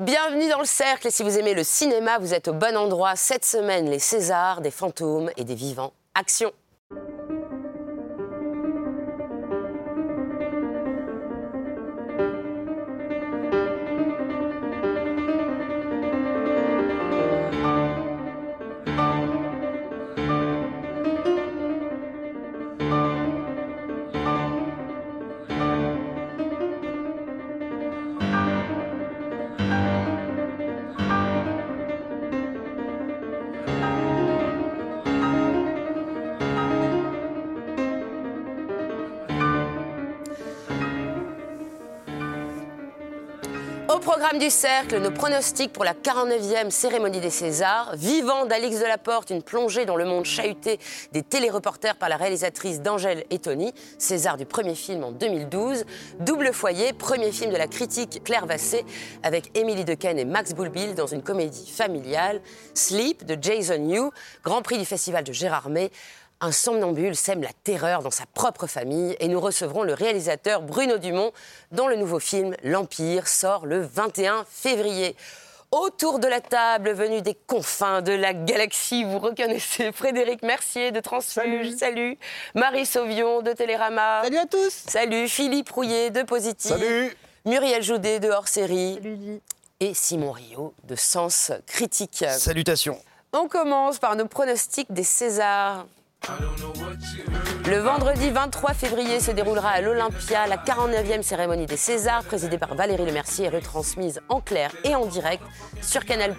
Bienvenue dans le cercle et si vous aimez le cinéma, vous êtes au bon endroit. Cette semaine, les Césars, des fantômes et des vivants. Action Du Cercle, nos pronostics pour la 49e cérémonie des Césars. Vivant d'Alix Delaporte, une plongée dans le monde chahuté des téléreporters par la réalisatrice d'Angèle et Tony. César du premier film en 2012. Double foyer, premier film de la critique Claire Vassé avec Émilie Dequesne et Max Boulbil dans une comédie familiale. Sleep de Jason Yu, Grand Prix du Festival de Gérard May. Un somnambule sème la terreur dans sa propre famille et nous recevrons le réalisateur Bruno Dumont dont le nouveau film L'Empire sort le 21 février. Autour de la table, venu des confins de la galaxie, vous reconnaissez Frédéric Mercier de Transfuge. Salut. Marie Sauvion de Télérama. Salut à tous. Salut. Philippe Rouillet de Positif. Salut. Muriel Joudet de Hors Série. Salut. Et Simon Rio de Sens Critique. Salutations. On commence par nos pronostics des Césars. Le vendredi 23 février se déroulera à l'Olympia la 49e cérémonie des Césars, présidée par Valérie Lemercier et retransmise en clair et en direct sur Canal+.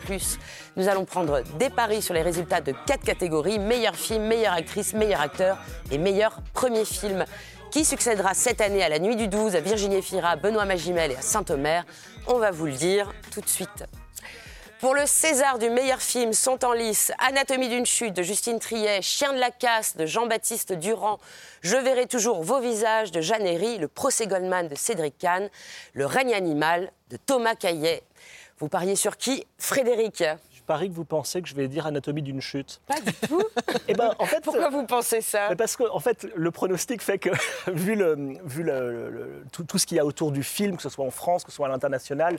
Nous allons prendre des paris sur les résultats de quatre catégories meilleur film, meilleure actrice, meilleur acteur et meilleur premier film. Qui succédera cette année à La Nuit du 12 à Virginie Fira, Benoît Magimel et à Saint-Omer On va vous le dire tout de suite. Pour le César du meilleur film sont en lice Anatomie d'une chute de Justine Triet, Chien de la casse de Jean-Baptiste Durand, Je verrai toujours vos visages de Jeanne Herry, Le procès Goldman de Cédric Kahn, Le règne animal de Thomas Caillet. Vous pariez sur qui? Frédéric parie que vous pensez que je vais dire anatomie d'une chute. Pas du tout. Eh ben, en fait, Pourquoi vous pensez ça Parce que en fait, le pronostic fait que, vu, le, vu le- le- tout, tout ce qu'il y a autour du film, que ce soit en France, que ce soit à l'international,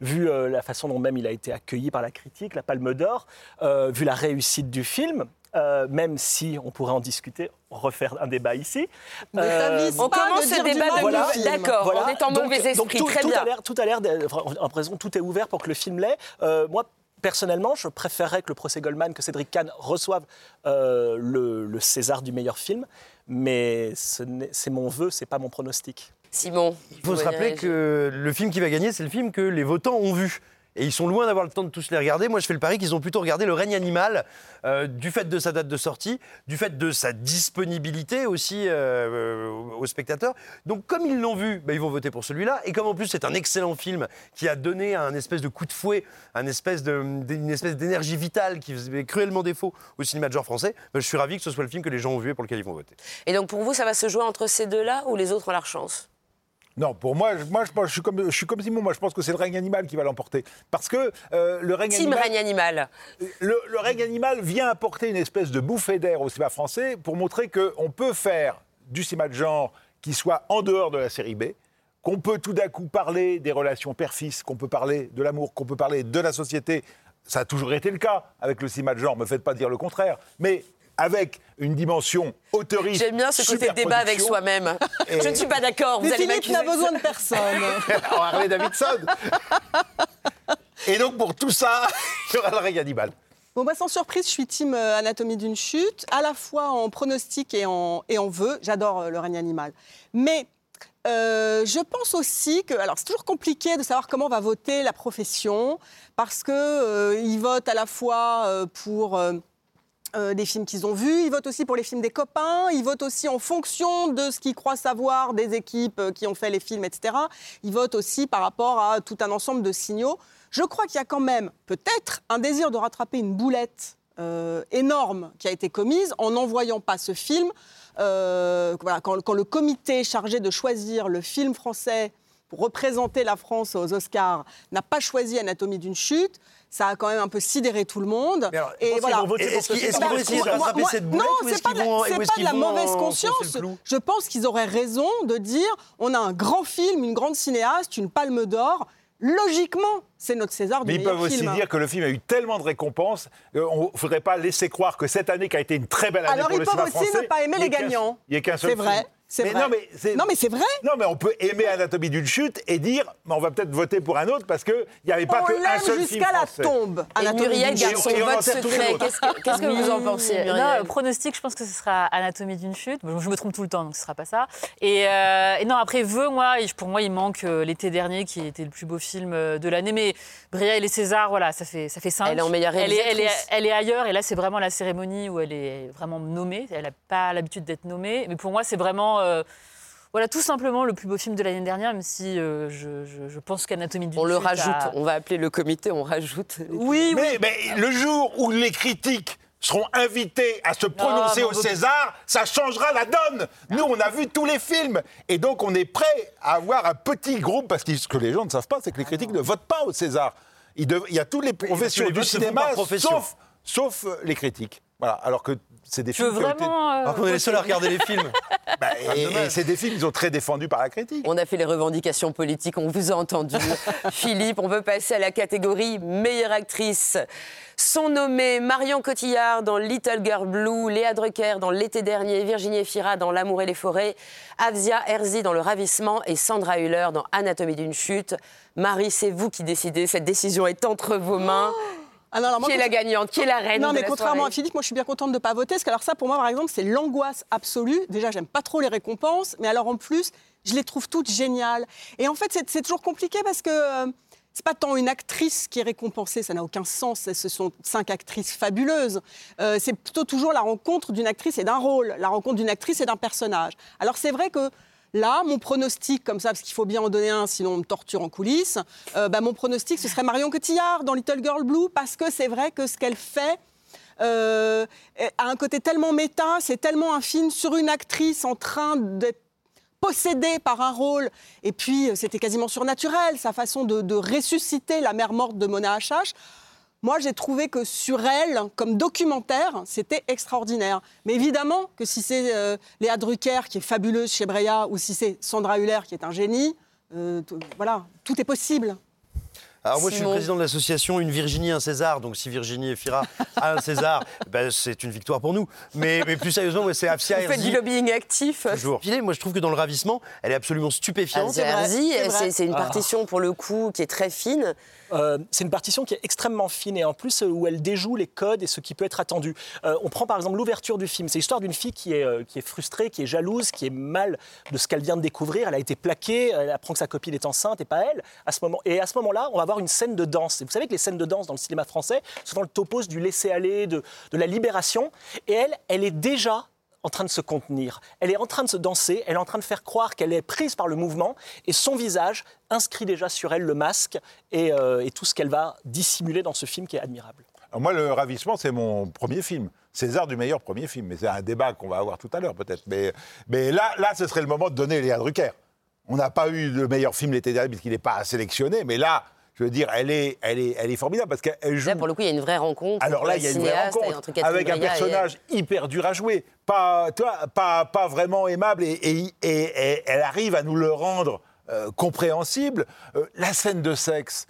vu euh, la façon dont même il a été accueilli par la critique, la Palme d'Or, euh, vu la réussite du film, euh, même si on pourrait en discuiter, refaire un débat ici. Euh, On commence ce débat de Voilà. D'accord, Voilà. on est en Donc- mauvais donc esprit, tout, très tout bien. A l'air, tout a l'air, en raison, tout est ouvert pour que le film l'ait. Euh, moi, personnellement, je préférerais que le procès Goldman, que Cédric Kahn reçoive euh, le, le César du meilleur film, mais ce c'est mon vœu, c'est pas mon pronostic. Simon. Il faut se rappeler que le film qui va gagner, c'est le film que les votants ont vu. Et ils sont loin d'avoir le temps de tous les regarder. Moi, je fais le pari qu'ils ont plutôt regardé Le règne animal, euh, du fait de sa date de sortie, du fait de sa disponibilité aussi euh, euh, aux spectateurs. Donc, comme ils l'ont vu, bah, ils vont voter pour celui-là. Et comme en plus, c'est un excellent film qui a donné un espèce de coup de fouet, une espèce d'énergie vitale qui faisait cruellement défaut au cinéma de genre français, bah, je suis ravi que ce soit le film que les gens ont vu et pour lequel ils vont voter. Et donc pour vous, ça va se jouer entre ces deux-là ou les autres ont leur chance? Non, pour moi, je- moi je, suis comme, je suis comme Simon. Moi, je pense que c'est le règne animal qui va l'emporter. Parce que euh, le règne Team animal. règne animal. Le, le règne animal vient apporter une espèce de bouffée d'air au cinéma français pour montrer qu'on peut faire du cinéma de genre qui soit en dehors de la série B, qu'on peut tout d'un coup parler des relations père-fils, qu'on peut parler de l'amour, qu'on peut parler de la société. Ça a toujours été le cas avec le cinéma de genre, me faites pas dire le contraire. Mais avec une dimension autoriste. J'aime bien ce côté débat avec soi-même. Et- Je ne suis pas d'accord. Vous allez Philippe n'a besoin de personne. en Harley Davidson. Et donc pour tout ça, il y aura le règne animal. Bon, bah, sans surprise, je suis team euh, Anatomie d'une chute, à la fois en pronostic et en, et en vœu. J'adore euh, le règne animal. Mais euh, je pense aussi que. Alors, c'est toujours compliqué de savoir comment va voter la profession, parce qu'ils votent à la fois euh, pour. Euh, des films qu'ils ont vus, ils votent aussi pour les films des copains, ils votent aussi en fonction de ce qu'ils croient savoir des équipes euh, qui ont fait les films, etc. Ils votent aussi par rapport à tout un ensemble de signaux. Je crois qu'il y a quand même peut-être un désir de rattraper une boulette euh, énorme qui a été commise en n'envoyant pas ce film. Quand le comité chargé de choisir le film français pour représenter la France aux Oscars n'a pas choisi Anatomie d'une chute, ça a quand même un peu sidéré tout le monde. Alors, voter pour Est-ce ce qu'ils vont Bah, essayer de moi- rattraper moi- cette boulette non, c'est pas, de- pas la mauvaise conscience. Je pense qu'ils auraient raison de dire on a un grand film, une grande cinéaste, une palme d'or. logiquement, c'est notre César du Mais ils meilleur peuvent aussi film. dire que le film a eu tellement de récompenses qu'on ne faudrait pas laisser croire que cette année, qui a été une très belle année Alors, pour ils le peuvent cinéma aussi français, ne pas aimer il y a les qu'un- gagnants. Il n'y a qu'un seul C'est vrai, film. C'est Mais vrai. Non, mais c'est- Non, mais c'est vrai. Non, mais on peut aimer Anatomie d'une chute et dire, mais on va peut-être voter pour un autre parce qu'il n'y avait pas On que un seul film jusqu'à la français. tombe. Anatomie Muriel d'une garde chute. son vote secret. Qu'est-ce que, qu'est-ce que vous en pensez, Muriel? Non, pronostic, je pense que ce sera Anatomie d'une chute. Bon, je me trompe tout le temps, donc ce sera pas ça. Et, euh, et non, après, Vœux, moi, pour moi, il manque euh, l'été dernier, qui était le plus beau film euh, de l'année. Mais Bria et les Césars, voilà, ça fait, ça fait cinq. Elle est en meilleure elle est, elle, est, elle est ailleurs, et là, c'est vraiment la cérémonie où elle est vraiment nommée. Elle n'a pas l'habitude d'être nommée. Mais pour moi, c'est vraiment. Euh, voilà, tout simplement le plus beau film de l'année dernière, même si euh, je, je- je pense qu'Anatomie d'une On le rajoute, a- on va appeler le comité, on rajoute. Oui, oui. Mais, le jour où les critiques seront invités à se prononcer on au César, ça changera la donne. Nous, on a vu tous les films. Et donc, on est prêt à avoir un petit groupe, parce que ce que les gens ne savent pas, c'est que les critiques ne votent pas au César. Il, dev- il y a toutes les professions du cinéma, sauf, sauf euh, les critiques. Voilà, alors que c'est des Je veux films ont été- vraiment. euh, Alors qu'on est les seuls à regarder les films. Bah, et, et c'est des films qui sont très défendus par la critique. On a fait les revendications politiques, on vous a entendu. Philippe, on veut passer à la catégorie meilleure actrice. Sont nommés Marion Cotillard dans Little Girl Blue, Léa Drucker dans L'été dernier, Virginie Efira dans L'amour et les forêts, Avzia Herzi dans Le ravissement et Sandra Hüller dans Anatomie d'une chute. Marie, c'est vous qui décidez, cette décision est entre vos mains. Ah non, alors moi, qui est la gagnante Qui est la reine Non, de mais la contrairement soirée à Philippe, moi je suis bien contente de ne pas voter. Parce que alors ça, pour moi, par exemple, c'est l'angoisse absolue. Déjà, j'aime pas trop les récompenses, mais alors en plus, je les trouve toutes géniales. Et en fait, c'est- c'est toujours compliqué parce que euh, c'est pas tant une actrice qui est récompensée, ça n'a aucun sens. Ce sont cinq actrices fabuleuses. Euh, c'est plutôt toujours la rencontre d'une actrice et d'un rôle, la rencontre d'une actrice et d'un personnage. Alors c'est vrai que Là, mon pronostic, comme ça, parce qu'il faut bien en donner un, sinon on me torture en coulisses, euh, bah, mon pronostic, ce serait Marion Cotillard dans Little Girl Blue, parce que c'est vrai que ce qu'elle fait, euh, a un côté tellement méta, c'est tellement un film sur une actrice en train d'être possédée par un rôle. Et puis, euh, c'était quasiment surnaturel, sa façon de, ressusciter la mère morte de Mona H.H. Moi, j'ai trouvé que sur elle, comme documentaire, c'était extraordinaire. Mais évidemment que si c'est euh, Léa Drucker, qui est fabuleuse chez Breya, ou si c'est Sandra Hüller, qui est un génie, euh, voilà, tout est possible. Alors moi, je suis le président de l'association Une Virginie, un César. Donc si Virginie Efira a un César, ben, c'est une victoire pour nous. Mais, mais plus sérieusement, ouais, c'est Afsia Vous faites du lobbying actif Toujours. Moi, je trouve que dans le ravissement, elle est absolument stupéfiante. Herzi, c'est vrai. c'est c'est une partition pour le coup qui est très fine. Euh, c'est une partition qui est extrêmement fine et en plus euh, où elle déjoue les codes et ce qui peut être attendu. Euh, on prend par exemple l'ouverture du film. C'est l'histoire d'une fille qui est, euh, qui est frustrée, qui est jalouse, qui est mal de ce qu'elle vient de découvrir. Elle a été plaquée, elle apprend que sa copine est enceinte et pas elle. À ce moment, et à ce moment-là, on va avoir une scène de danse. Vous savez que les scènes de danse dans le cinéma français, souvent le topos du laisser-aller, de, de la libération. Et elle, elle est déjà en train de se contenir. Elle est en train de se danser, elle est en train de faire croire qu'elle est prise par le mouvement et son visage inscrit déjà sur elle le masque et, euh, et tout ce qu'elle va dissimuler dans ce film qui est admirable. Moi, Le Ravissement, c'est mon premier film. César du meilleur premier film. Mais c'est un débat qu'on va avoir tout à l'heure, peut-être. Mais, mais là, là, ce serait le moment de donner Léa Drucker. On n'a pas eu le meilleur film l'été dernier, puisqu'il n'est pas sélectionné. Mais là, je veux dire, elle est, elle est, elle est formidable, parce qu'elle joue... Là, pour le coup, il y a une vraie rencontre. Alors là, il y a une vraie rencontre avec un et personnage hyper dur à jouer, pas, tu vois, pas, pas vraiment aimable, et, et- et- et elle arrive à nous le rendre euh, compréhensible. Euh, la scène de sexe.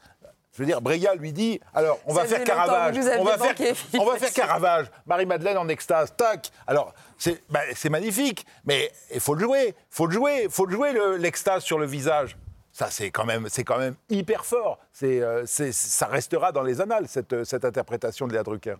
Je veux dire, Breillat lui dit alors, on Ça va faire Caravage. On va faire, on va faire Caravage. Marie-Madeleine en extase, tac. Alors, c'est bah, magnifique, mais il faut le jouer. Il faut le jouer. Il faut le jouer, le- l'extase sur le visage. Ça, c'est quand, même- c'est quand même hyper fort. C'est, euh, ça restera dans les annales, cette, cette interprétation de Léa Drucker.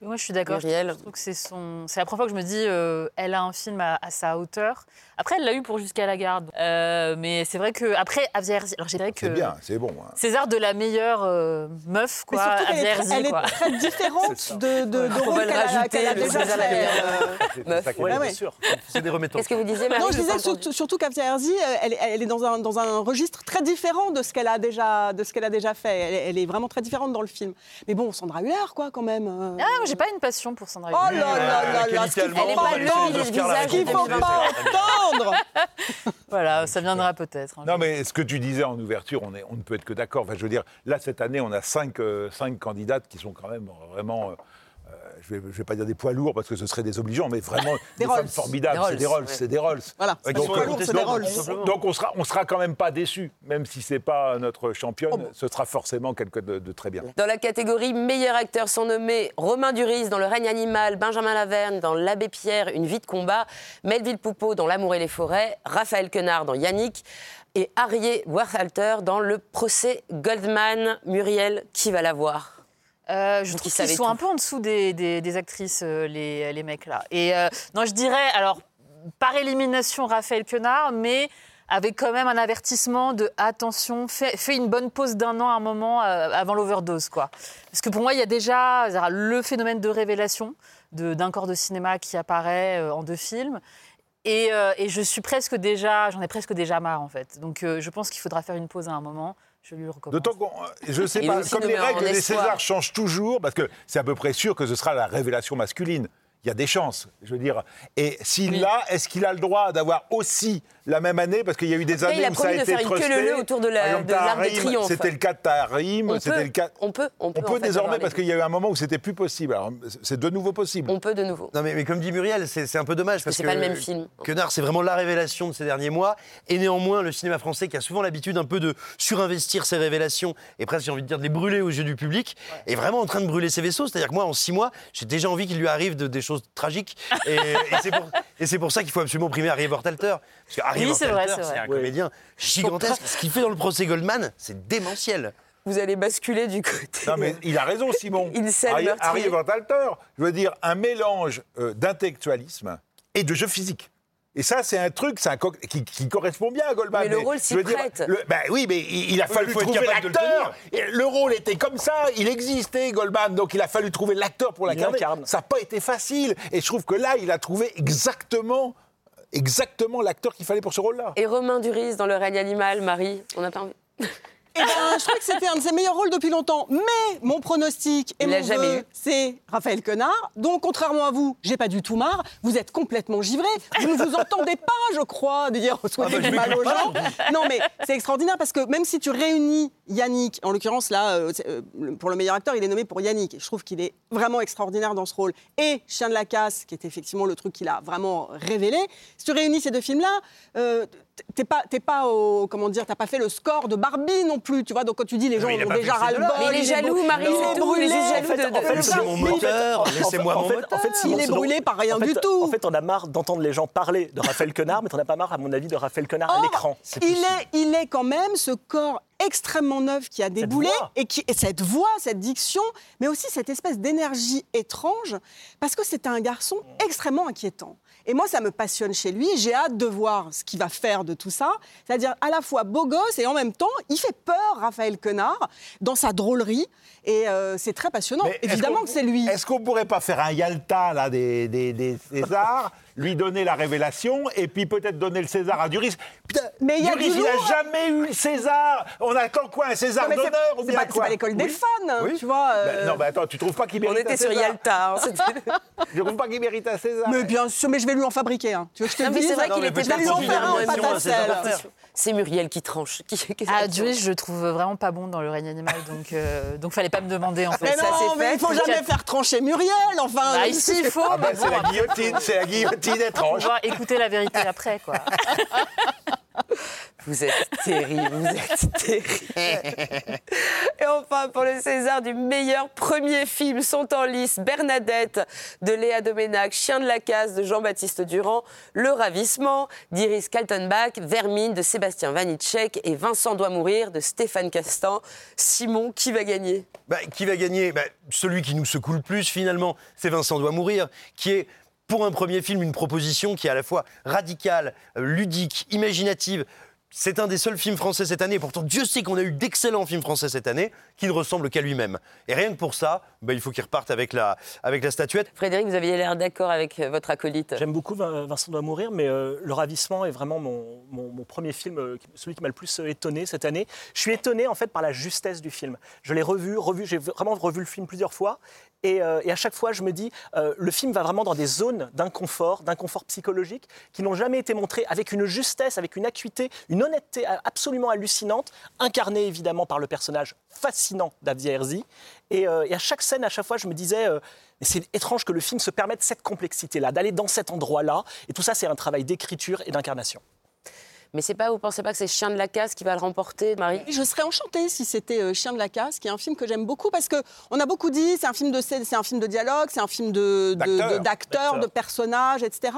Moi, je suis d'accord. Je, je trouve que c'est son. C'est la première fois que je me dis, euh, elle a un film à, à sa hauteur. Après, elle l'a eu pour Jusqu'à la garde. Euh, mais c'est vrai que après, Avzia Herzi- alors dirais que C'est bien, c'est bon. hein. César de la meilleure euh, meuf, Mais quoi. surtout est, très- Herzi, elle est très différente de, de, de qu'elle a, qu'elle a le déjà fait. meilleure. Euh, C'est Meuf. ouais. bien sûr. C'est des remettants. Qu'est-ce que vous disiez, Marie Non, je J'ai disais surtout, surtout qu'Afia Herzi, euh, elle, est- elle est dans un, dans un registre très différent de ce qu'elle a déjà, de ce qu'elle a déjà fait. Elle, est- elle est vraiment très différente dans le film. Mais bon, Sandra Hüller, quoi, quand même. euh. Ah, moi, j'ai pas une passion pour Sandra Oh Hüller. là là là là, faut Elle est pas le visage de faut pas entendre. Voilà, ça viendra peut-être. hein. Non, mais ce que tu disais en ouverture, on, est, on ne peut être que d'accord. Enfin, je veux dire, là, cette année, on a cinq, euh, cinq candidates qui sont quand même vraiment. euh, je je vais, pas dire des poids lourds parce que ce serait désobligeant, mais vraiment des, femmes formidables. C'est des Rolls, c'est des Rolls. Voilà. Donc, lourd, des Rolls. on sera, on sera quand même pas déçus, même si c'est pas notre championne, Oh bon. ce sera forcément quelqu'un de, de très bien. Dans la catégorie meilleur acteur sont nommés Romain Duris dans Le règne animal, Benjamin Laverne dans L'Abbé Pierre, Une vie de combat, Melville Poupeau dans L'amour et les forêts, Raphaël Quenard dans Yannick et Arié Werthalter dans Le procès Goldman. Muriel, qui va la voir? Euh, je Donc, trouve ils qu'ils savaient sont tout. un peu en dessous des, des- des actrices, euh, les, les mecs là. Et euh, non, je dirais, alors, par élimination, Raphaël Quenard, mais avec quand même un avertissement de attention, fais, fais une bonne pause d'un an à un moment euh, avant l'overdose, quoi. Parce que pour moi, il y a déjà le phénomène de révélation de- d'un corps de cinéma qui apparaît euh, en deux films. Et, euh, et je suis presque déjà, j'en ai presque déjà marre en fait. Donc euh, je pense qu'il faudra faire une pause à un moment. Je lui recommande. D'autant qu'on, je sais pas, comme les règles des. Césars changent toujours, parce que c'est à peu près sûr que ce sera la révélation masculine. Il y a des chances, je veux dire. Et s'il Oui. l'a, est-ce qu'il a le droit d'avoir aussi la même année? Parce qu'il y a eu des cas, années il a où ça a promis de été faire une trusté. queue-leu-leu autour de la- Par exemple, de l'Arc de Tahrim, Triomphe. C'était le cas de Tahrim, on c'était peut, le cas... on peut, on peut, On en peut fait, désormais, parce qu'il y a eu un moment où c'était plus possible. Alors, c'est de nouveau possible. on peut de nouveau. Non mais, mais comme dit Muriel, c'est c'est un peu dommage parce c'est que pas le même film. Quenard, c'est vraiment la révélation de ces derniers mois. Et néanmoins, le cinéma français qui a souvent l'habitude un peu de surinvestir ses révélations et presque j'ai envie de dire de les brûler aux yeux du public, est vraiment en train de brûler ses vaisseaux. C'est-à-dire que moi, en six mois, j'ai déjà envie qu'il lui arrive de- des choses tragiques. Et, et c'est pour, et c'est pour ça qu'il faut absolument primer Harry Vortalter. Parce que Harry Oui, c'est un comédien gigantesque. Ce qu'il fait dans le procès Goldman, c'est démentiel. Vous allez basculer du côté. Non, mais il a raison, Simon. Il sait Harry. Harry Vortalter, je veux dire, un mélange euh, d'intellectualisme et de jeu physique. Et ça, c'est un truc c'est un qui, qui correspond bien à Goldman. Mais le rôle s'y prête. le- ben oui, mais il, il a Oui, fallu il faut être trouver le l'acteur. Et Le rôle était comme ça, il existait, Goldman. Donc il a fallu trouver l'acteur pour l'incarner. l'incarne. Ça n'a pas été facile. Et je trouve que là, il a trouvé exactement, exactement l'acteur qu'il fallait pour ce rôle-là. Et Romain Duris dans Le règne animal, Marie, on n'a pas envie. Eh ben, je crois que c'était un de ses meilleurs rôles depuis longtemps. Mais mon pronostic et Il l'a mon jamais vœu, eu. c'est Raphaël Quenard. Donc, contrairement à vous, j'ai pas du tout marre. Vous êtes complètement givré. Vous ne vous entendez pas, je crois, dire souhaiter Ah bah, je du mal aux gens. Non, mais c'est extraordinaire parce que même si tu réunis Yannick, en l'occurrence là, euh, euh, pour le meilleur acteur, il est nommé pour Yannick. Je trouve qu'il est vraiment extraordinaire dans ce rôle. Et Chien de la casse, qui est effectivement le truc qu'il a vraiment révélé. Si tu réunis ces deux films-là, euh, t'es pas, t'es pas au, comment dire, t'as pas fait le score de Barbie non plus, tu vois. Donc quand tu dis les gens mais il a ont déjà ras-le-bol, deux-là. Mais il est jaloux, brûlé, Marie, il c'est est tout, il est brûlé. En fait, Laissez mon moteur, laissez-moi en mon fait- moteur. en fait, Simon, Il est brûlé par rien du tout. En fait, on a marre d'entendre les gens parler de Raphaël Quenard, mais on n'a pas marre, à mon avis, de Raphaël Quenard à l'écran. il est, il est quand même ce corps extrêmement neuf qui a déboulé et, qui, et cette voix, cette diction, mais aussi cette espèce d'énergie étrange, parce que c'est un garçon extrêmement inquiétant. Et moi, ça me passionne chez lui. J'ai hâte de voir ce qu'il va faire de tout ça. C'est-à-dire à la fois beau gosse et en même temps, il fait peur, Raphaël Quenard, dans sa drôlerie. Et euh, c'est très passionnant. Mais Évidemment que c'est lui. Est-ce qu'on pourrait pas faire un Yalta là, des, des, des Césars, lui donner la révélation et puis peut-être donner le César à Duris? Putain, Mais il y a Duris, du il n'a jamais eu le César. On attend quoi Un César Non, mais c'est- d'honneur ou bien pas, c'est pas l'école des Oui. fans, Oui. tu vois. Ben, euh, non, mais attends, tu trouves pas qu'il On mérite un était sur César? Yalta. hein, Je trouve pas qu'il mérite un César? Mais bien sûr, mais je vais lui en fabriquer un. Tu veux que je te Non, dise c'est vrai qu'il était lui en a faire un C'est Muriel qui tranche. Qui- qui- Ah, Duris, je le trouve vraiment pas bon dans le règne animal, donc euh, donc fallait pas me demander en fait. Mais ça, non, mais fait. il faut jamais faire trancher Muriel, enfin. Bah, ici il faut, Ah mais c'est la guillotine, c'est la guillotine étrange. pouvoir écouter la vérité après quoi. Vous êtes terrible, vous êtes terrible. Et enfin, pour le César du meilleur premier film, sont en lice Bernadette de Léa Doménac, Chien de la casse de Jean-Baptiste Durand, Le ravissement d'Iris Kaltenbach, Vermine de Sébastien Vanitschek et Vincent doit mourir de Stéphane Castan. Simon, qui va gagner? Bah, qui va gagner? Bah, Celui qui nous secoue le plus, finalement, c'est Vincent doit mourir, qui est, pour un premier film, une proposition qui est à la fois radicale, euh, ludique, imaginative. C'est un des seuls films français cette année. Pourtant, Dieu sait qu'on a eu d'excellents films français cette année qui ne ressemblent qu'à lui-même. Et rien que pour ça, bah, il faut qu'il reparte avec la, avec la statuette. Frédéric, vous aviez l'air d'accord avec euh, votre acolyte. J'aime beaucoup Vin- Vincent doit mourir, mais euh, Le Ravissement est vraiment mon, mon- mon premier film, euh, celui qui m'a le plus étonné cette année. Je suis étonné en fait par la justesse du film. Je l'ai revu, revu, j'ai vraiment revu le film plusieurs fois, et, euh, et à chaque fois je me dis, euh, le film va vraiment dans des zones d'inconfort, d'inconfort psychologique, qui n'ont jamais été montrées avec une justesse, avec une acuité, une d'une honnêteté absolument hallucinante, incarnée évidemment par le personnage fascinant d'Avdia Herzi. Et, euh, et, à chaque scène, à chaque fois, je me disais, euh, c'est étrange que le film se permette cette complexité-là, d'aller dans cet endroit-là. Et tout ça, c'est un travail d'écriture et d'incarnation. Mais c'est pas, vous pensez pas que c'est Chien de la Casse qui va le remporter, Marie? Je serais enchantée si c'était euh, Chien de la Casse, qui est un film que j'aime beaucoup parce que on a beaucoup dit c'est un film de c'est un film de dialogue, c'est un film de d'acteurs, de, de, personnages, etc.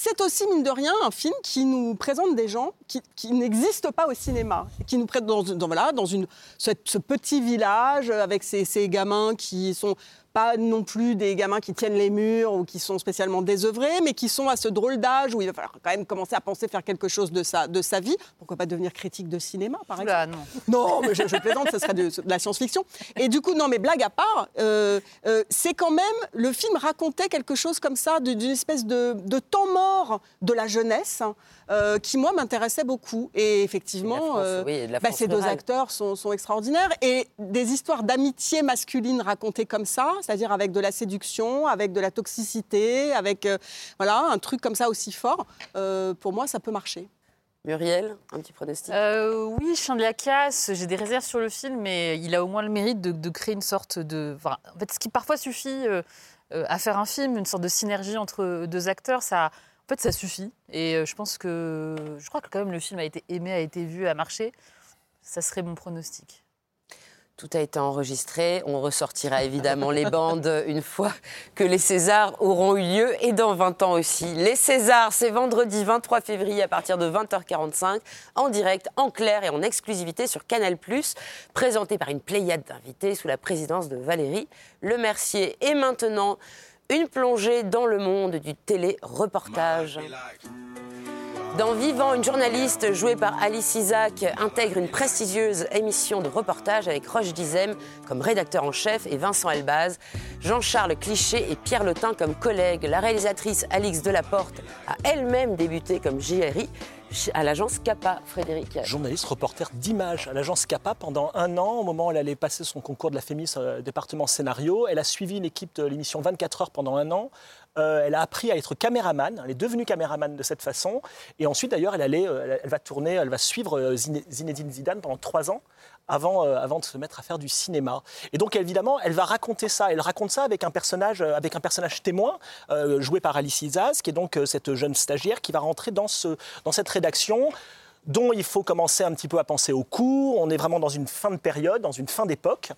C'est aussi, mine de rien, un film qui nous présente des gens qui, n'existent pas au cinéma, qui nous présente dans, dans, voilà, dans une, ce, ce, petit village avec ces, ces gamins qui sont pas non plus des gamins qui tiennent les murs ou qui sont spécialement désœuvrés, mais qui sont à ce drôle d'âge où il va falloir quand même commencer à penser faire quelque chose de sa, de sa vie. Pourquoi pas devenir critique de cinéma, par exemple? Là, non. non, mais je, je plaisante, ce serait de, de la science-fiction. Et du coup, non, mais blague à part, euh, euh, c'est quand même, le film racontait quelque chose comme ça, d'une espèce de, de, temps mort de la jeunesse. Euh, qui moi m'intéressait beaucoup. Et effectivement, euh, oui, bah, ces deux acteurs sont, sont, extraordinaires. Et des histoires d'amitié masculine racontées comme ça, c'est-à-dire avec de la séduction, avec de la toxicité, avec euh, voilà un truc comme ça aussi fort, euh, pour moi ça peut marcher. Muriel, un petit pronostic euh, Oui, Chien de la casse, j'ai des réserves sur le film, mais il a au moins le mérite de, de créer une sorte de... Enfin, en fait, ce qui parfois suffit à faire un film, une sorte de synergie entre deux acteurs, ça en fait, ça suffit. Et euh, je pense que. Je crois que quand même le film a été aimé, a été vu, a marché. Ça serait mon pronostic. Tout a été enregistré. On ressortira évidemment les bandes une fois que les Césars auront eu lieu et dans 20 ans aussi. Les Césars, c'est vendredi 23 février à partir de 20h45 en direct, en clair et en exclusivité sur Canal+, présenté par une pléiade d'invités sous la présidence de Valérie Lemercier. Et maintenant, une plongée dans le monde du télé-reportage. Dans Vivant, une journaliste jouée par Alice Isaac intègre une prestigieuse émission de reportage avec Roche Dizem comme rédacteur en chef et Vincent Elbaz, Jean-Charles Cliché et Pierre Letin comme collègues. La réalisatrice Alix Delaporte a elle-même débuté comme JRI à l'agence CAPA, Frédéric. Journaliste, reporter d'image à l'agence CAPA pendant un an, au moment où elle allait passer son concours de la FEMIS euh, département scénario. Elle a suivi l'équipe de l'émission 24 heures pendant un an. Euh, elle a appris à être caméraman, elle est devenue caméraman de cette façon. Et ensuite, d'ailleurs, elle, allait, euh, elle va tourner, elle va suivre Zinedine Zidane pendant trois ans. Avant, euh, avant, de se mettre à faire du cinéma. Et donc, évidemment, elle va raconter ça. Elle raconte ça avec un personnage, euh, avec un personnage témoin, euh, joué par Alice Isaz, qui est donc cette jeune stagiaire qui va rentrer dans cette rédaction dont il faut commencer un petit peu à penser au cours. On est vraiment dans une fin de période, dans une fin d'époque.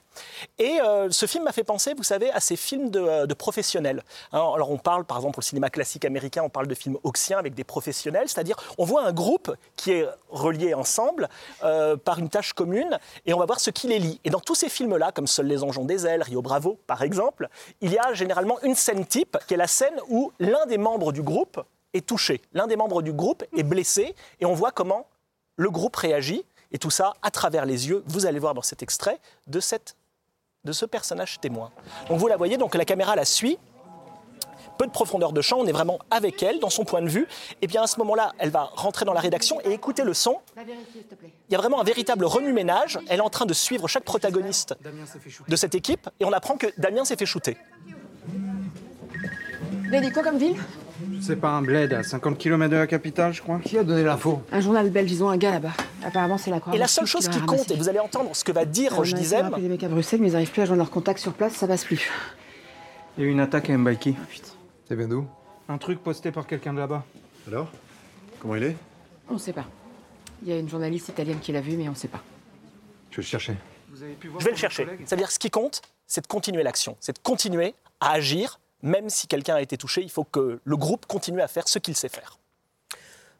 Et euh, ce film m'a fait penser, vous savez, à ces films de, de professionnels. Hein, alors on parle, par exemple, au cinéma classique américain, on parle de films auxiens avec des professionnels, c'est-à-dire on voit un groupe qui est relié ensemble euh, par une tâche commune et on va voir ce qui les lie. Et dans tous ces films-là, comme Seuls les anges ont des ailes, Rio Bravo, par exemple, il y a généralement une scène type qui est la scène où l'un des membres du groupe est touché. L'un des membres du groupe est blessé et on voit comment le groupe réagit, et tout ça à travers les yeux, vous allez voir dans cet extrait, de, cette, de ce personnage témoin. Donc vous la voyez, donc la caméra la suit, peu de profondeur de champ, on est vraiment avec elle, dans son point de vue. Et bien à ce moment-là, elle va rentrer dans la rédaction et écouter le son. Il y a vraiment un véritable remue-ménage. Elle est en train de suivre chaque protagoniste de cette équipe et on apprend que Damien s'est fait shooter. Quoi comme ville C'est pas un bled à 50 km de la capitale, je crois. Qui a donné l'info? Un journal belge, ils ont un gars là-bas. Apparemment, c'est la croix Et la seule chose qui compte, et vous allez entendre ce que va dire Roche Dizem. des mecs à Bruxelles, mais ils n'arrivent plus à joindre leur contact sur place, ça passe plus. Il y a eu une attaque à Mbaiki. Oh, putain. Ça vient d'où? Un truc posté par quelqu'un de là-bas. Alors? Comment il est? On sait pas. Il y a une journaliste italienne qui l'a vu, mais on sait pas. Je vais le chercher. Vous avez pu voir Je vais le chercher. C'est-à-dire, ce qui compte, c'est de continuer l'action. C'est de continuer à agir, même si quelqu'un a été touché. Il faut que le groupe continue à faire ce qu'il sait faire.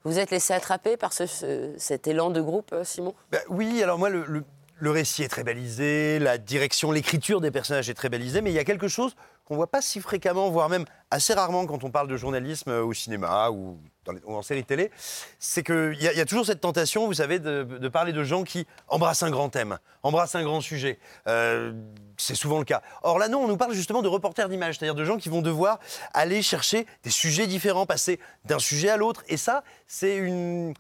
Vous êtes laissé attraper par ce, ce- cet élan de groupe, euh, Simon? Ben oui, alors moi, le, le- le récit est très balisé, la direction, l'écriture des personnages est très balisée, mais il y a quelque chose qu'on voit pas si fréquemment, voire même assez rarement quand on parle de journalisme euh, au cinéma ou, en série télé, c'est qu'il y, y a toujours cette tentation, vous savez, de, de parler de gens qui embrassent un grand thème, embrassent un grand sujet. Euh, c'est souvent le cas. Or là, non, on nous parle justement de reporters d'image, c'est-à-dire de gens qui vont devoir aller chercher des sujets différents, passer d'un sujet à l'autre. Et ça, c'est une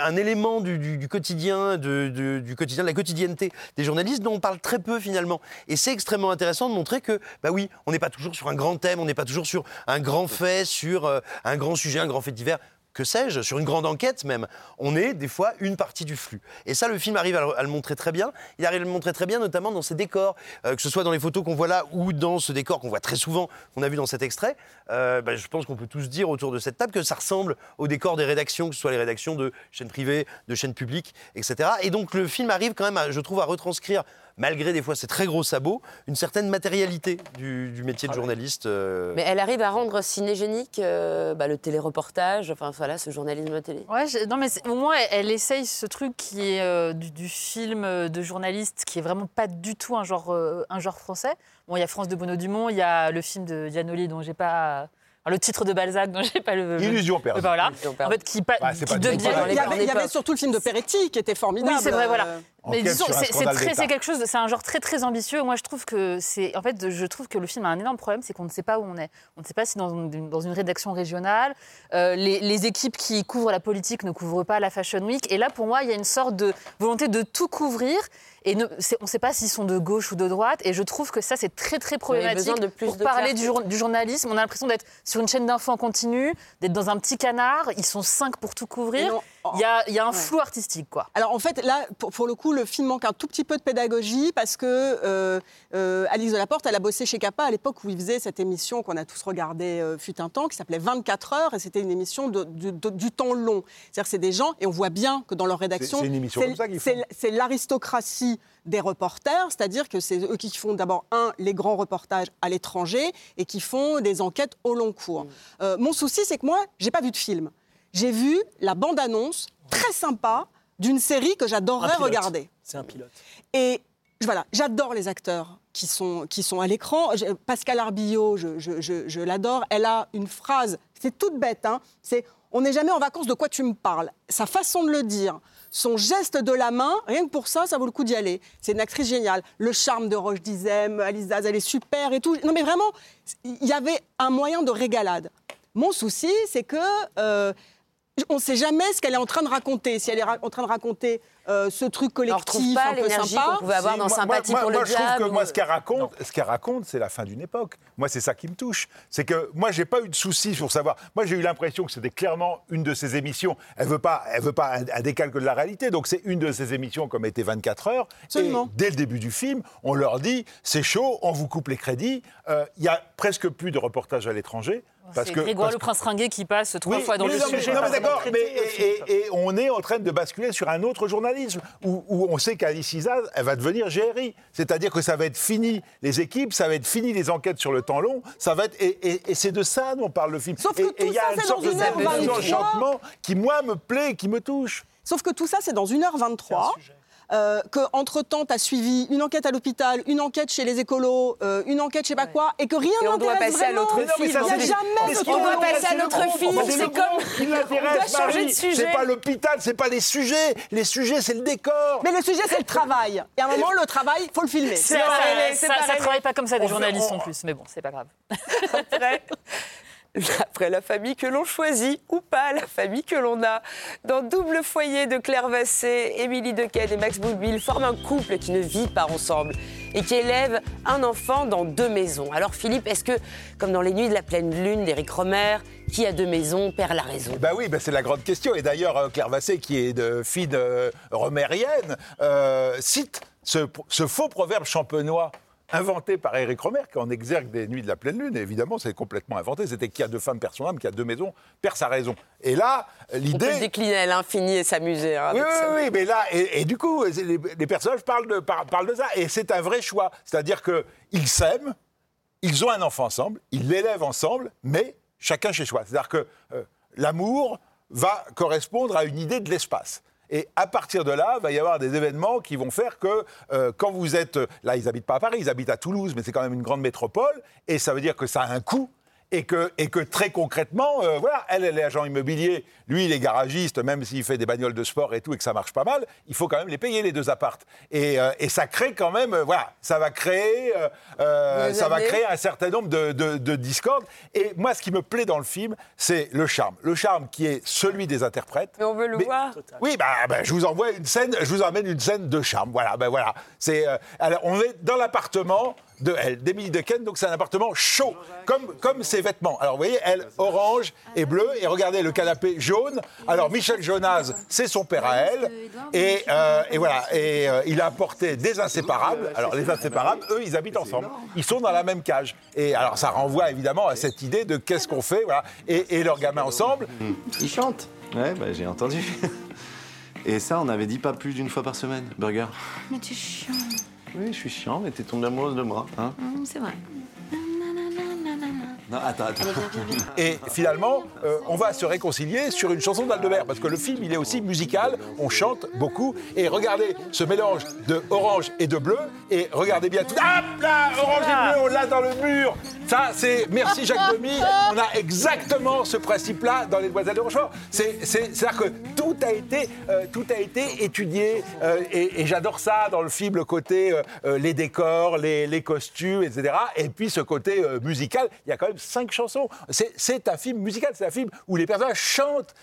un élément du, quotidien, de, la quotidienneté des journalistes dont on parle très peu finalement. Et c'est extrêmement intéressant de montrer que, bah oui, on n'est pas toujours sur un grand thème, on n'est pas toujours sur un grand fait, sur euh, un grand sujet, un grand fait divers. que sais-je, sur une grande enquête même, on est des fois une partie du flux. Et ça, le film arrive à le, à le montrer très bien. Il arrive à le montrer très bien, notamment dans ses décors, euh, que ce soit dans les photos qu'on voit là ou dans ce décor qu'on voit très souvent, qu'on a vu dans cet extrait. Euh, bah, je pense qu'on peut tous dire autour de cette table que ça ressemble au décor des rédactions, que ce soit les rédactions de chaînes privées, de chaînes publiques, etc. Et donc le film arrive quand même, à, je trouve, à retranscrire malgré des fois ses très gros sabots, une certaine matérialité du, du métier de journaliste. euh, Mais elle arrive à rendre cinégénique euh, bah, le téléreportage, enfin voilà, ce journalisme télé. Ouais, je- non, mais au moins, elle, elle essaye ce truc qui est euh, du, du film de journaliste, qui est vraiment pas du tout un genre, euh, un genre français. Bon, il y a France de Bono Dumont, il y a le film de Giannoli dont j'ai pas. le titre de Balzac dont j'ai pas le. Illusion perdue. voilà. Illusion En fait, qui, pa- devient. Il y, avait, grandes il y avait époques. surtout le film de Peretti qui était formidable. Oui, c'est vrai, voilà. Euh, Mais disons, c'est quelque chose, de- c'est un genre très très ambitieux. Moi, je trouve que c'est, en fait, je trouve que le film a un énorme problème, c'est qu'on ne sait pas où on est. On ne sait pas si dans une, dans une rédaction régionale, euh, les, les équipes qui couvrent la politique ne couvrent pas la Fashion Week. Et là, pour moi, il y a une sorte de volonté de tout couvrir. Et ne- on ne sait pas s'ils sont de gauche ou de droite. Et je trouve que ça, c'est très très problématique de plus pour de parler du, jour- du journalisme. On a l'impression d'être sur une chaîne d'infos en continu, d'être dans un petit canard. Ils sont cinq pour tout couvrir. Il y a, il y a un Ouais. flou artistique, quoi. Alors en fait, là, pour, pour le coup, le film manque un tout petit peu de pédagogie parce que euh, euh, Alice Delaporte, elle a bossé chez Capa à l'époque où il faisait cette émission qu'on a tous regardée euh, fut un temps, qui s'appelait 24 heures, et c'était une émission de- de- de- du temps long. C'est-à-dire que c'est des gens, et on voit bien que dans leur rédaction, c'est une émission c'est- comme ça qu'ils c'est- font. c'est l'aristocratie des reporters, c'est-à-dire que c'est eux qui font d'abord, un, les grands reportages à l'étranger, et qui font des enquêtes au long cours. Euh, mon souci, c'est que moi, j'ai pas vu de film. J'ai vu la bande-annonce très sympa d'une série que j'adorerais regarder. C'est un pilote. Et voilà, j'adore les acteurs qui sont, qui sont à l'écran. Pascal Arbillot, je, je- je- je l'adore. Elle a une phrase, c'est toute bête, hein, c'est « On n'est jamais en vacances, de quoi tu me parles ?» Sa façon de le dire, son geste de la main, rien que pour ça, ça vaut le coup d'y aller. C'est une actrice géniale. Le charme de Roche Dizem, Alice Daz, elle est super et tout. Non mais vraiment, il y avait un moyen de régalade. Mon souci, c'est que... euh, on ne sait jamais ce qu'elle est en train de raconter. Si elle est en train de raconter euh, ce truc collectif pas un peu l'énergie sympa. qu'on pouvait avoir dans moi- Sympathie moi- pour moi, le je trouve diable. que ou- moi, ce qu'elle raconte, ce qu'elle raconte, c'est la fin d'une époque. Moi, c'est ça qui me touche. C'est que moi, j'ai pas eu de souci sur savoir. Moi, j'ai eu l'impression que c'était clairement une de ces émissions. Elle veut pas, elle veut pas un, un décalque de la réalité. Donc, c'est une de ces émissions comme était 24 heures. Absolument. Et dès le début du film, on leur dit c'est chaud, on vous coupe les crédits. Euh, Il y a presque plus de reportages à l'étranger. Parce C'est que, Grégoire parce le prince ringué qui passe trois oui, fois dans le non, mais- non, mais d'accord, mais et, et- et on est en train de basculer sur un autre journalisme où, où on sait qu'Alice Isaz, elle va devenir GRI. C'est-à-dire que ça va être fini les équipes, ça va être fini les enquêtes sur le temps long, ça va être et, et- et c'est de ça dont parle le film. Sauf que et tout et il y a ça, une c'est sorte dans de une heure désenchantement qui moi me plaît, qui me touche. Sauf que tout ça, c'est dans 1h23. Euh, que entre temps, tu as suivi une enquête à l'hôpital, une enquête chez les écolos, euh, une enquête je sais pas quoi, et que rien Et on doit n'intéresse passer à vraiment. l'autre Mais non, mais film. ça, Il n'y a c'est- jamais mais de ce qui On doit passer à l'autre film, C'est comme- l'intéresse, doit changer de sujet. C'est pas l'hôpital, c'est pas les sujets. Les sujets, c'est le décor. Mais le sujet, c'est le travail. Et à un moment, le travail, faut le filmer. Ça, ça- ça- travaille pas comme ça des On journalistes on- en plus, mais bon, c'est pas grave. après, la famille que l'on choisit ou pas, la famille que l'on a. Dans Double Foyer de Claire Vassé, Émilie Dequette et Max Boublil forment un couple qui ne vit pas ensemble et qui élève un enfant dans deux maisons. Alors Philippe, est-ce que, comme dans Les Nuits de la pleine lune d'Éric Romer, qui a deux maisons perd la raison? Ben oui, ben c'est la grande question. Et d'ailleurs, euh, Claire Vassé, qui est de fille de romérienne, euh, cite ce faux proverbe champenois inventé par Éric Romer, qui en exergue des nuits de la pleine lune. Et évidemment, c'est complètement inventé. C'était qui a deux femmes perd son âme, qui a deux maisons perd sa raison. Et là, On peut l'idée. décliner à l'infini et s'amuser. hein, Oui, oui, ça. oui, mais là, et, et du coup, les, les personnages parlent de, parlent de ça. Et c'est un vrai choix. C'est-à-dire qu'ils s'aiment, ils ont un enfant ensemble, ils l'élèvent ensemble, mais chacun chez soi. C'est-à-dire que euh, l'amour va correspondre à une idée de l'espace. Et à partir de là, il va y avoir des événements qui vont faire que euh, quand vous êtes... Là, ils n'habitent pas à Paris, ils habitent à Toulouse, mais c'est quand même une grande métropole, et ça veut dire que ça a un coût. Et que, et que très concrètement, euh, voilà, elle, elle est agent immobilier, lui, il est garagiste, même s'il fait des bagnoles de sport et tout, et que ça marche pas mal, il faut quand même les payer, les deux appartes. Et, euh, et ça crée quand même, euh, voilà, ça va créer, ça va créer un certain nombre de, de, de discordes. Et moi, ce qui me plaît dans le film, c'est le charme. Le charme qui est celui des interprètes. Mais on veut le Mais- voir. Oui, bah, bah, je vous envoie une scène, je vous emmène une scène de charme. Voilà, ben voilà. C'est, alors, on est dans l'appartement de elle, d'Emily Dequesne. Donc c'est un appartement chaud, comme, comme ses vêtements. Alors vous voyez, elle, orange et bleu. Et regardez le canapé jaune. Alors Michel Jonas, c'est son père à elle. Et, euh, et voilà. Et euh, il a apporté des inséparables. Alors les inséparables, eux, ils habitent ensemble. Ils sont dans la même cage. Et alors ça renvoie évidemment à cette idée de qu'est-ce qu'on fait. Voilà. Et, et leurs gamins ensemble. Il chante. Ouais, bah, j'ai entendu. Et ça, on avait dit pas plus d'une fois par semaine, Burger. Mais tu es chiant. Oui, je suis chiant, mais t'es tombée amoureuse de moi, hein Hum, c'est vrai. Non, attends, attends. Et finalement, euh, on va se réconcilier sur une chanson d'Aldebert, parce que le film, il est aussi musical, on chante beaucoup. Et regardez ce mélange de orange et de bleu, et regardez bien tout. Hop là, orange et bleu, on l'a dans le mur. Ça, c'est merci Jacques Demy. On a exactement ce principe-là dans Les Demoiselles de Rochefort. C'est, c'est, c'est-à-dire que tout a été, euh, tout a été étudié, euh, et, et j'adore ça dans le film, le côté les décors, les, les costumes, etc. Et puis ce côté musical, il y a quand même cinq chansons. C'est, un film musical, c'est un film où les personnages chantent,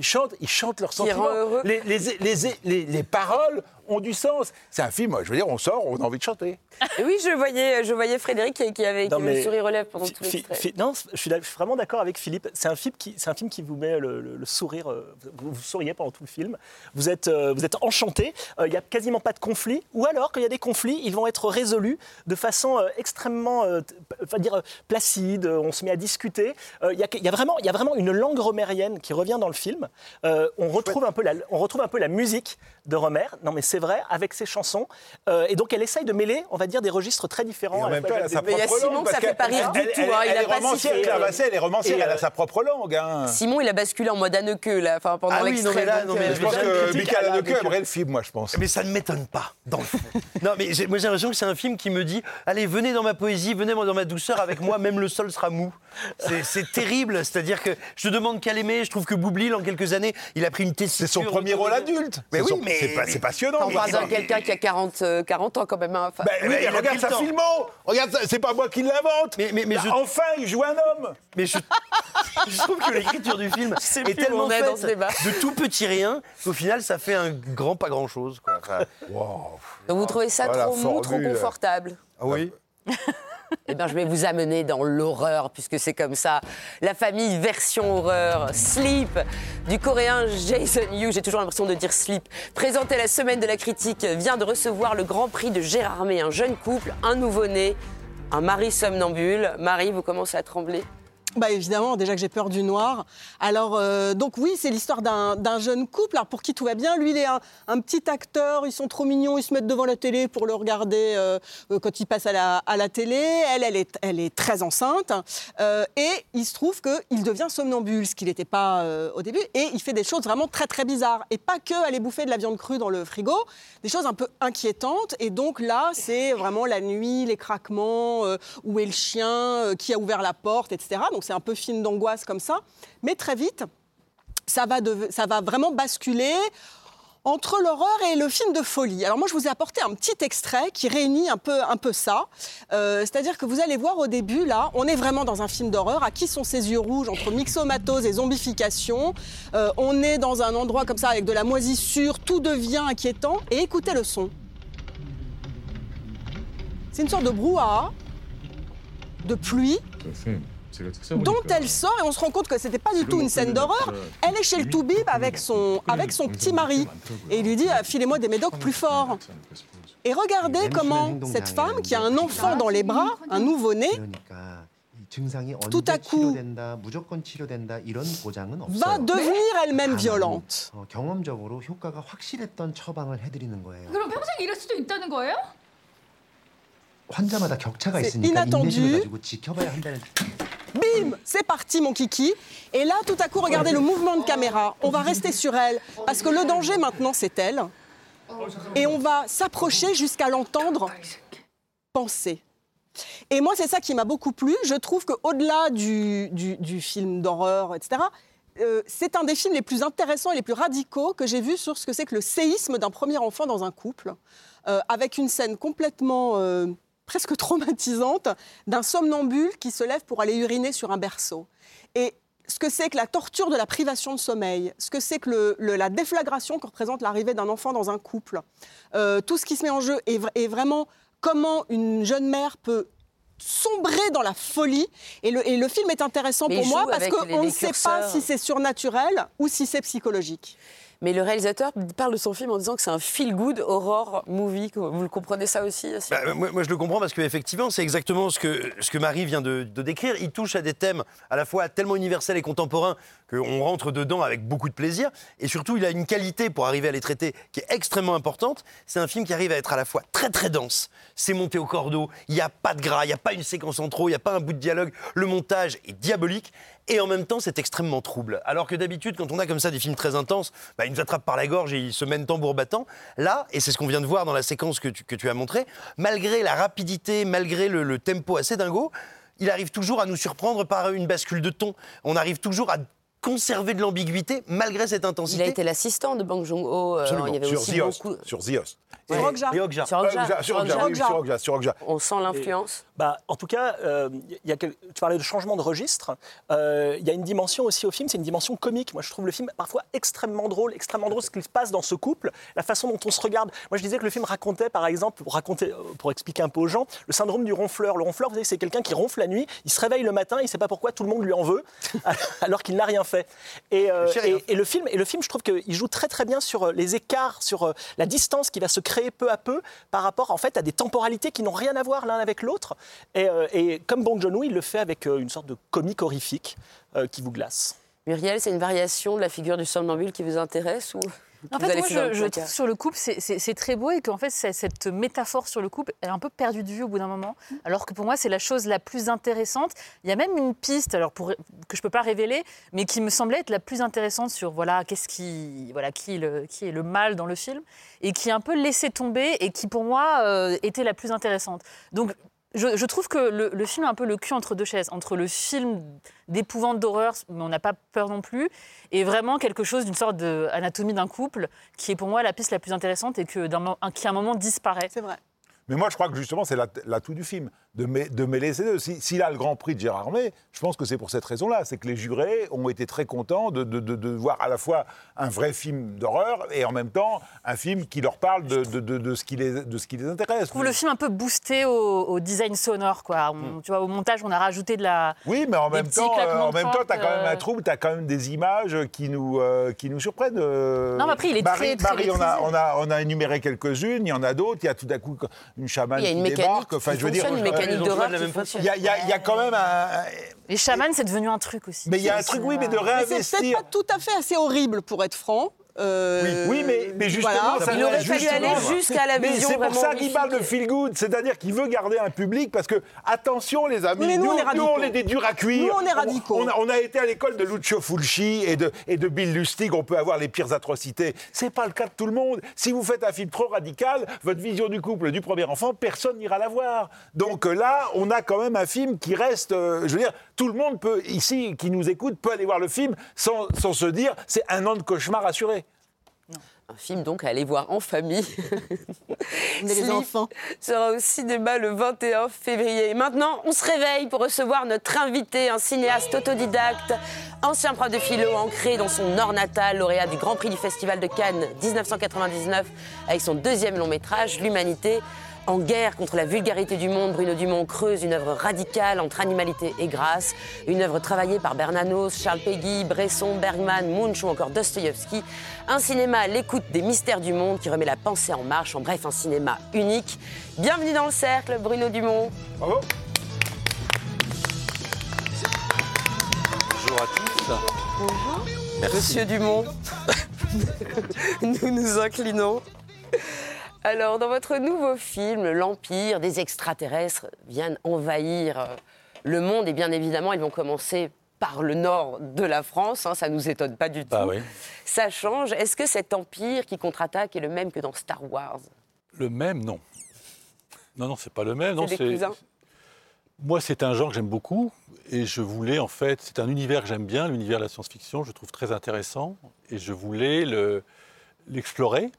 chantent, ils chantent leurs sentiments. heureux. Les, les, les, les- les paroles ont du sens. C'est un film, je veux dire, on sort, on a envie de chanter. Et oui, je voyais, je voyais Frédéric qui, qui avait Non, avait le sourire lèvres pendant tout l'extrait. non, je suis, vraiment d'accord avec Philippe. C'est un film qui, c'est un film qui vous met le, le- le sourire. euh, Vous, vous souriez pendant tout le film. Vous êtes, euh, vous êtes enchanté. Euh, Il n'y a quasiment pas de conflit. Ou alors, quand il y a des conflits, ils vont être résolus de façon extrêmement, enfin, dire placide. On se met à discuter. Il y, a, il y a vraiment, il y a vraiment une langue romérienne qui revient dans le film. On retrouve un peu la, on retrouve un peu la musique de Romer. Non, mais c'est vrai avec ses chansons. Euh, et donc, elle essaye de mêler, on va dire, des registres très différents. Et en même temps, elle a sa Demy- Mais il y a propre Simon langue. que ça fait pas rire du tout, Elle, hein, il elle a est romancière. Claire Basset, elle est romancière, elle a euh, sa propre langue. hein. Simon, il a basculé en mode Anneke, là, enfin, pendant Ah oui, non, l'extrait. mais là, donc, non, mais euh, Je pense que Michael Haneke aimerait le film, moi, je pense. Mais ça ne m'étonne pas, dans le fond. non, mais moi j'ai l'impression que c'est un film qui me dit Allez, venez dans ma poésie, venez dans ma douceur, avec moi, même le sol sera mou. C'est- terrible, c'est-à-dire que je te demande qu'à l'aimer. Je trouve que Boublil, en quelques années, il a pris une tessiture. C'est son premier rôle adulte. Mais oui, mais- c'est passionnant. On parle de quelqu'un qui a 40, euh, 40 ans quand même. hein. Enfin, Ben oui, mais regarde temps. filmo Regarde, ça, c'est pas moi qui l'invente Mais- mais- mais Là, je- Enfin, il joue un homme Mais je, je trouve que l'écriture du film est plus où tellement est faite dans ce débat. de tout petit rien qu'au final, ça fait un grand pas grand-chose. Donc vous trouvez ça la trop mou, trop confortable? Ah oui Eh bien, je vais vous amener dans l'horreur, puisque c'est comme ça. La famille version horreur, Sleep, du coréen Jason Yu, j'ai toujours l'impression de dire Sleep, présenté la semaine de la critique, vient de recevoir le grand prix de Gérard May, un jeune couple, un nouveau-né, un mari somnambule. Marie, vous commencez à trembler? Bah évidemment, déjà que j'ai peur du noir. Alors, euh, donc oui, c'est l'histoire d'un jeune couple alors pour qui tout va bien. Lui, il est un, petit acteur, ils sont trop mignons, ils se mettent devant la télé pour le regarder euh, euh, quand il passe à la, télé. Elle, elle est, très enceinte. Et il se trouve qu'il devient somnambule, ce qu'il n'était pas au début. Et il fait des choses vraiment très, très bizarres. Et pas que aller bouffer de la viande crue dans le frigo, des choses un peu inquiétantes. Et donc là, c'est vraiment la nuit, les craquements, où est le chien, qui a ouvert la porte, etc. Donc c'est un peu film d'angoisse comme ça. Mais très vite, ça va, ça va vraiment basculer entre l'horreur et le film de folie. Alors moi, je vous ai apporté un petit extrait qui réunit un peu, un peu ça. Euh, C'est-à-dire que vous allez voir au début, là, on est vraiment dans un film d'horreur. À qui sont ces yeux rouges entre myxomatose et zombification? Euh, On est dans un endroit comme ça avec de la moisissure, tout devient inquiétant. Et écoutez le son. C'est une sorte de brouhaha, de pluie, dont elle sort, et on se rend compte que c'était pas du tout une scène d'horreur. Elle est chez le Toubib avec son, avec son petit mari. Et il lui dit euh, Filez-moi des médocs plus forts. Et regardez comment cette femme, qui a un enfant dans les bras, un nouveau-né, tout à coup va devenir elle-même violente. C'est inattendu. Bim C'est parti, mon kiki. Et là, tout à coup, regardez le mouvement de caméra. On va rester sur elle, parce que le danger maintenant, c'est elle. Et on va s'approcher jusqu'à l'entendre penser. Et moi, c'est ça qui m'a beaucoup plu. Je trouve qu'au-delà du, film d'horreur, etc., euh, c'est un des films les plus intéressants et les plus radicaux que j'ai vu sur ce que c'est que le séisme d'un premier enfant dans un couple, euh, avec une scène complètement... Euh, presque traumatisante d'un somnambule qui se lève pour aller uriner sur un berceau. Et ce que c'est que la torture de la privation de sommeil, ce que c'est que le- le- la déflagration que représente l'arrivée d'un enfant dans un couple, euh, tout ce qui se met en jeu est vraiment comment une jeune mère peut sombrer dans la folie. Et le, et le film est intéressant Mais pour moi parce qu'on ne sait pas si c'est surnaturel ou si c'est psychologique. Mais le réalisateur parle de son film en disant que c'est un feel-good horror movie. Vous le comprenez ça aussi Bah, moi, je le comprends parce qu'effectivement, c'est exactement ce que, ce que Marie vient de décrire. Il touche à des thèmes à la fois tellement universels et contemporains qu'on rentre dedans avec beaucoup de plaisir. Et surtout, il a une qualité pour arriver à les traiter qui est extrêmement importante. C'est un film qui arrive à être à la fois très très dense. C'est monté au cordeau. Il n'y a pas de gras, il n'y a pas une séquence en trop, il n'y a pas un bout de dialogue. Le montage est diabolique. Et en même temps, c'est extrêmement trouble. Alors que d'habitude, quand on a comme ça des films très intenses, bah, ils nous attrapent par la gorge et ils se mènent tambour battant. Là, et c'est ce qu'on vient de voir dans la séquence que tu, as montrée, malgré la rapidité, malgré le, le tempo assez dingo, il arrive toujours à nous surprendre par une bascule de ton. On arrive toujours à conserver de l'ambiguïté malgré cette Il intensité. a été l'assistant de Bang Joon-ho. euh, Absolument. il y avait Sur aussi The Host. beaucoup. Sur The Host. Sur Okja. Et Okja. Sur Euh, Okja. Sur Okja, oui, oui, sur Okja, sur Okja. On sent l'influence. Bah, en tout cas, euh, il y a quel- tu parlais de changement de registre. Euh, Il y a une dimension aussi au film, c'est une dimension comique. Moi, je trouve le film parfois extrêmement drôle, extrêmement drôle ce qu'il se passe dans ce couple, la façon dont on se regarde. Moi, je disais que le film racontait, par exemple, pour, raconter, euh, pour expliquer un peu aux gens, le syndrome du ronfleur. Le ronfleur, vous savez, c'est quelqu'un qui ronfle la nuit, il se réveille le matin, il ne sait pas pourquoi tout le monde lui en veut, alors qu'il n'a rien fait. Et, euh, rien et- et le film, et le film, je trouve qu'il joue très très bien sur euh, les écarts, sur euh, la distance qui va se créer peu à peu par rapport en fait à des temporalités qui n'ont rien à voir l'un avec l'autre. Et, euh, comme Bong Joon-ho, il le fait avec euh, une sorte de comique horrifique euh, qui vous glace. Muriel, c'est une variation de la figure du somnambule qui vous intéresse ou? En fait, moi, je, je trouve sur le couple, c'est- très beau et qu'en fait, cette métaphore sur le couple est un peu perdue de vue au bout d'un moment. Alors que pour moi, c'est la chose la plus intéressante. Il y a même une piste, alors pour, que je peux pas révéler, mais qui me semblait être la plus intéressante sur voilà qu'est-ce qui voilà qui est le qui est le mal dans le film et qui est un peu laissé tomber et qui pour moi euh, était la plus intéressante. Donc je, je trouve que le, le film a un peu le cul entre deux chaises, entre le film d'épouvante d'horreur, mais on n'a pas peur non plus, et vraiment quelque chose d'une sorte d'anatomie d'un couple, qui est pour moi la piste la plus intéressante et que un- qui à un moment disparaît. C'est vrai. Mais moi, je crois que justement, c'est l'atout du film, de, mê- de mêler ces deux. Si- S'il a le Grand Prix de Gérard May, je pense que c'est pour cette raison-là. C'est que les jurés ont été très contents de, de- de- de voir à la fois un vrai film d'horreur et en même temps un film qui leur parle de, ce, qui les, de ce qui les intéresse. Je trouve le film un peu boosté au, au design sonore, quoi. On- Tu vois, au montage, on a rajouté de la. Oui, mais en même temps, euh, en même temps, porte, t'as quand même euh, un trouble, t'as quand même des images qui nous, euh, qui nous surprennent. euh. Non, mais après, il est Marie, très, très Marie, on a, on a, on a énuméré quelques-unes. Il y en a d'autres. Il y a tout à coup une chamane Il y a une qui mécanique débarque. Enfin, je veux dire, euh, mécanique de il y a, y y quand même un. Les chamans, c'est devenu un truc aussi. Mais il y a un truc, oui, mais de Mais c'est réinvestir. peut-être pas tout à fait assez horrible pour être franc. Euh, Oui, mais, mais justement, voilà. ça Il aurait fallu aller jusqu'à la vision c'est pour ça qu'il parle de feel good, c'est-à-dire qu'il veut garder un public parce que attention les amis, mais nous, on est on est des durs à cuire. Nous, on est radicaux. On, a, on a été à l'école de Lucio Fulci et de, et de Bill Lustig, on peut avoir les pires atrocités. C'est pas le cas de tout le monde. Si vous faites un film trop radical, votre vision du couple du premier enfant, personne n'ira la voir. Donc euh, là, on a quand même un film qui reste, euh, je veux dire, tout le monde peut ici qui nous écoute peut aller voir le film sans, sans se dire c'est un an de cauchemar assuré. Un film donc à aller voir en famille. Est les enfants. sera au cinéma le 21 février. Et maintenant, on se réveille pour recevoir notre invité, un cinéaste autodidacte, ancien prof de philo ancré dans son nord natal, lauréat du Grand Prix du Festival de Cannes 1999 avec son deuxième long métrage, L'Humanité. En guerre contre la vulgarité du monde, Bruno Dumont creuse une œuvre radicale entre animalité et grâce. Une œuvre travaillée par Bernanos, Charles Péguy, Bresson, Bergman, Munch ou encore Dostoïevski. Un cinéma à l'écoute des mystères du monde qui remet la pensée en marche. En bref, un cinéma unique. Bienvenue dans le cercle, Bruno Dumont. Bravo. Bonjour à tous. Merci. Monsieur Dumont, nous nous inclinons. Alors, dans votre nouveau film, L'Empire, des extraterrestres viennent envahir euh, le monde. Et bien évidemment, ils vont commencer par le nord de la France. hein, ça ne nous étonne pas du tout. Bah oui. Ça change. Est-ce que cet empire qui contre-attaque est le même que dans Star Wars? Le même, non. Non, non, c'est pas le même. Non, C'est des cousins? Moi, c'est un genre que j'aime beaucoup et je voulais, en fait, c'est un univers que j'aime bien, l'univers de la science-fiction, je trouve très intéressant et je voulais le- l'explorer,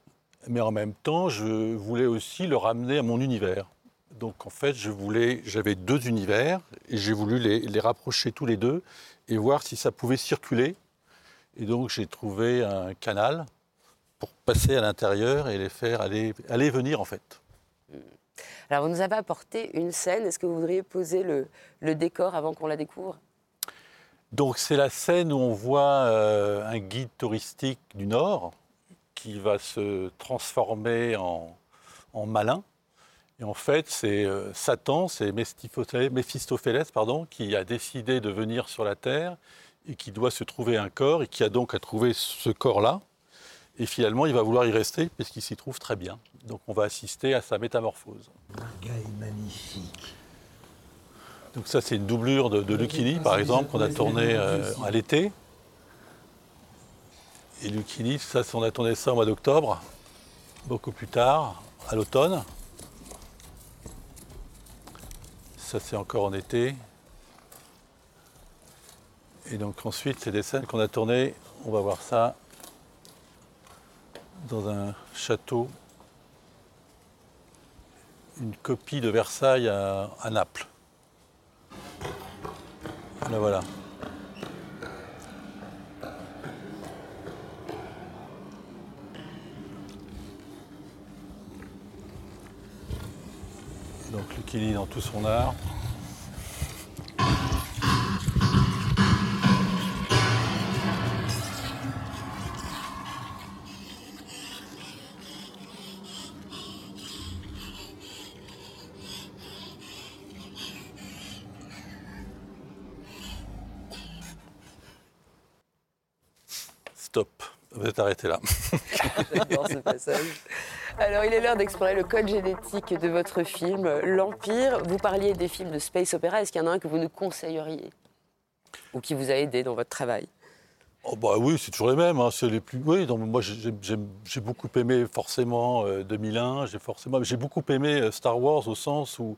mais en même temps, je voulais aussi le ramener à mon univers. Donc, en fait, je voulais, j'avais deux univers et j'ai voulu les, les rapprocher tous les deux et voir si ça pouvait circuler. Et donc, j'ai trouvé un canal pour passer à l'intérieur et les faire aller, aller venir, en fait. Alors, vous nous avez apporté une scène. Est-ce que vous voudriez poser le, le décor avant qu'on la découvre? Donc c'est la scène où on voit euh, un guide touristique du Nord qui va se transformer en, en malin. Et en fait, c'est euh, Satan, c'est Méphistophélès, pardon, qui a décidé de venir sur la Terre et qui doit se trouver un corps et qui a donc à trouver ce corps-là. Et finalement, il va vouloir y rester puisqu'il s'y trouve très bien. Donc on va assister à sa métamorphose. Le gars est magnifique. Donc ça, c'est une doublure de, de par exemple, qu'on a tourné euh, à l'été. Et Lucchini, ça, on a tourné ça au mois d'octobre, beaucoup plus tard, à l'automne. Ça, c'est encore en été. Et donc ensuite, c'est des scènes qu'on a tournées, on va voir ça, dans un château, une copie de Versailles à, Naples. Là voilà. Dans tout son art. Stop. Vous êtes arrêté là. J'adore ce passage. Alors, il est l'heure d'explorer le code génétique de votre film, L'Empire. Vous parliez des films de space opéra. Est-ce qu'il y en a un que vous nous conseilleriez Ou qui vous a aidé dans votre travail? Oh bah oui, c'est toujours les mêmes. hein, C'est les plus. Oui, donc moi j'ai- beaucoup aimé forcément euh, 2001. J'ai forcément, j'ai beaucoup aimé euh, Star Wars au sens où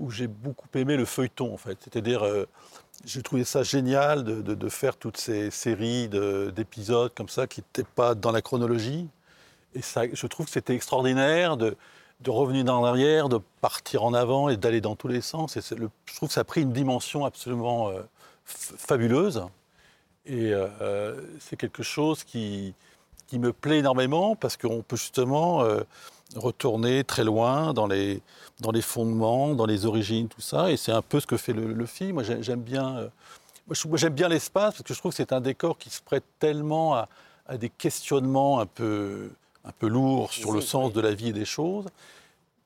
où j'ai beaucoup aimé le feuilleton en fait. C'est-à-dire, euh, j'ai trouvé ça génial de, de- faire toutes ces séries de- d'épisodes comme ça qui n'étaient pas dans la chronologie. Et je trouve que c'était extraordinaire de, revenir en arrière, de partir en avant et d'aller dans tous les sens. Je trouve que ça a pris une dimension absolument euh, fabuleuse. Et euh, euh, c'est quelque chose qui, me plaît énormément parce qu'on peut justement retourner très loin dans les, dans fondements, dans les origines, tout ça. Et c'est un peu ce que fait le, film. Moi, j'ai- j'aime bien, j'aime bien l'espace parce que je trouve que c'est un décor qui se prête tellement à des questionnements un peu, un peu lourds sur le sens de la vie et des choses